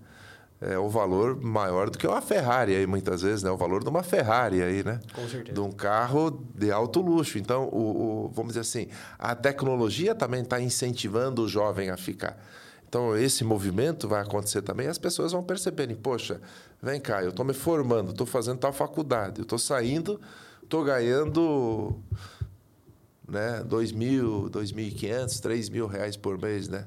é o valor maior do que uma Ferrari aí muitas vezes, né? O valor de uma Ferrari aí, né? Com certeza. De um carro de alto luxo. Então, o, o vamos dizer assim, a tecnologia também está incentivando o jovem a ficar. Então, esse movimento vai acontecer também, as pessoas vão perceberem, poxa, vem cá, eu estou me formando, estou fazendo tal faculdade, eu estou saindo, estou ganhando né, 2 mil, 2.500, 3 mil reais por mês, né?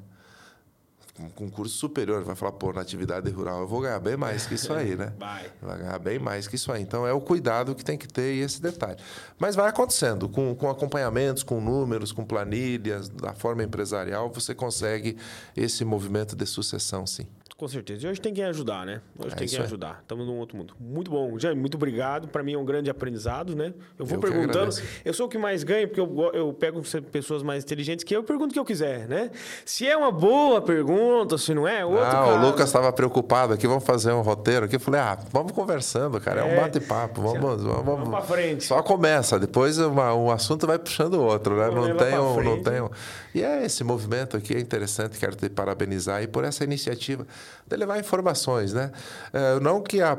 Um curso superior, vai falar, pô, na atividade rural eu vou ganhar bem mais que isso aí, né? [LAUGHS] Vai. Vai ganhar bem mais que isso aí. Então é o cuidado que tem que ter e esse detalhe. Mas vai acontecendo, com, com acompanhamentos, com números, com planilhas, da forma empresarial, você consegue esse movimento de sucessão, sim. Com certeza. E hoje tem que ajudar, né? Hoje é tem que ajudar. Estamos num outro mundo. Muito bom. Jaime, muito obrigado. Para mim é um grande aprendizado, né? Eu vou eu perguntando. Eu sou o que mais ganho, porque eu, eu pego pessoas mais inteligentes que eu pergunto o que eu quiser, né? Se é uma boa pergunta, se não é, outro Ah, o Lucas estava preocupado aqui, vamos fazer um roteiro aqui. Eu falei, ah, vamos conversando, cara. É, é um bate-papo. Vamos, vamos, vamos, para frente. Só começa. Depois uma, um assunto vai puxando o outro, né? Não tem, um, não tem um... E é esse movimento aqui é interessante. Quero te parabenizar aí por essa iniciativa de levar informações, né? É, não que a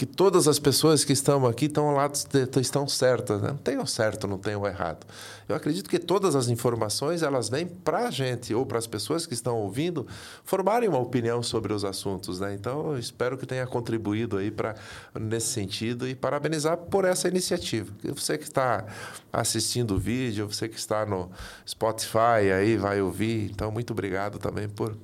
que todas as pessoas que estão aqui estão estão certas, né? não tem o certo, não tem o errado. Eu acredito que todas as informações elas vêm para a gente ou para as pessoas que estão ouvindo formarem uma opinião sobre os assuntos, né? Então espero que tenha contribuído aí para nesse sentido e parabenizar por essa iniciativa. Você que está assistindo o vídeo, você que está no Spotify aí vai ouvir, então muito obrigado também por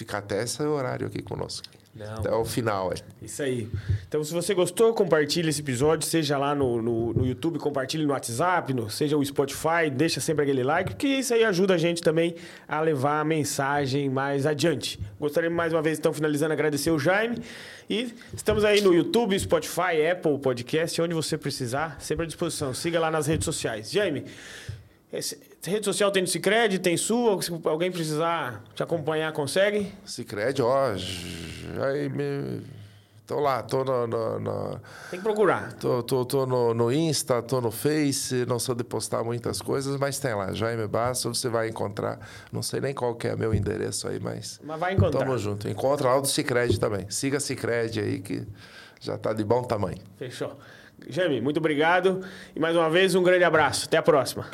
ficar até esse horário aqui conosco. Não. Até o final, é. Isso aí. Então, se você gostou, compartilhe esse episódio, seja lá no, no, no, YouTube, compartilhe no WhatsApp, no, seja o Spotify, deixa sempre aquele like, porque isso aí ajuda a gente também a levar a mensagem mais adiante. Gostaria mais uma vez, então, finalizando, agradecer o Jaime. E estamos aí no YouTube, Spotify, Apple Podcast, onde você precisar, sempre à disposição. Siga lá nas redes sociais. Jaime, esse, rede social tem no Cicred, tem sua, se alguém precisar te acompanhar, consegue? Cicred, ó, aí me... Tô lá, tô no, no, no... Tem que procurar. Tô, tô, tô no, no, Insta, tô no Face, não sou de postar muitas coisas, mas tem lá, Jaime Basso, você vai encontrar. Não sei nem qual que é meu endereço aí, mas. Mas vai encontrar. Tamo junto. Encontra lá o do Cicred também. Siga Cicred aí, que já tá de bom tamanho. Fechou. Jaime, muito obrigado. E mais uma vez, um grande abraço. Até a próxima.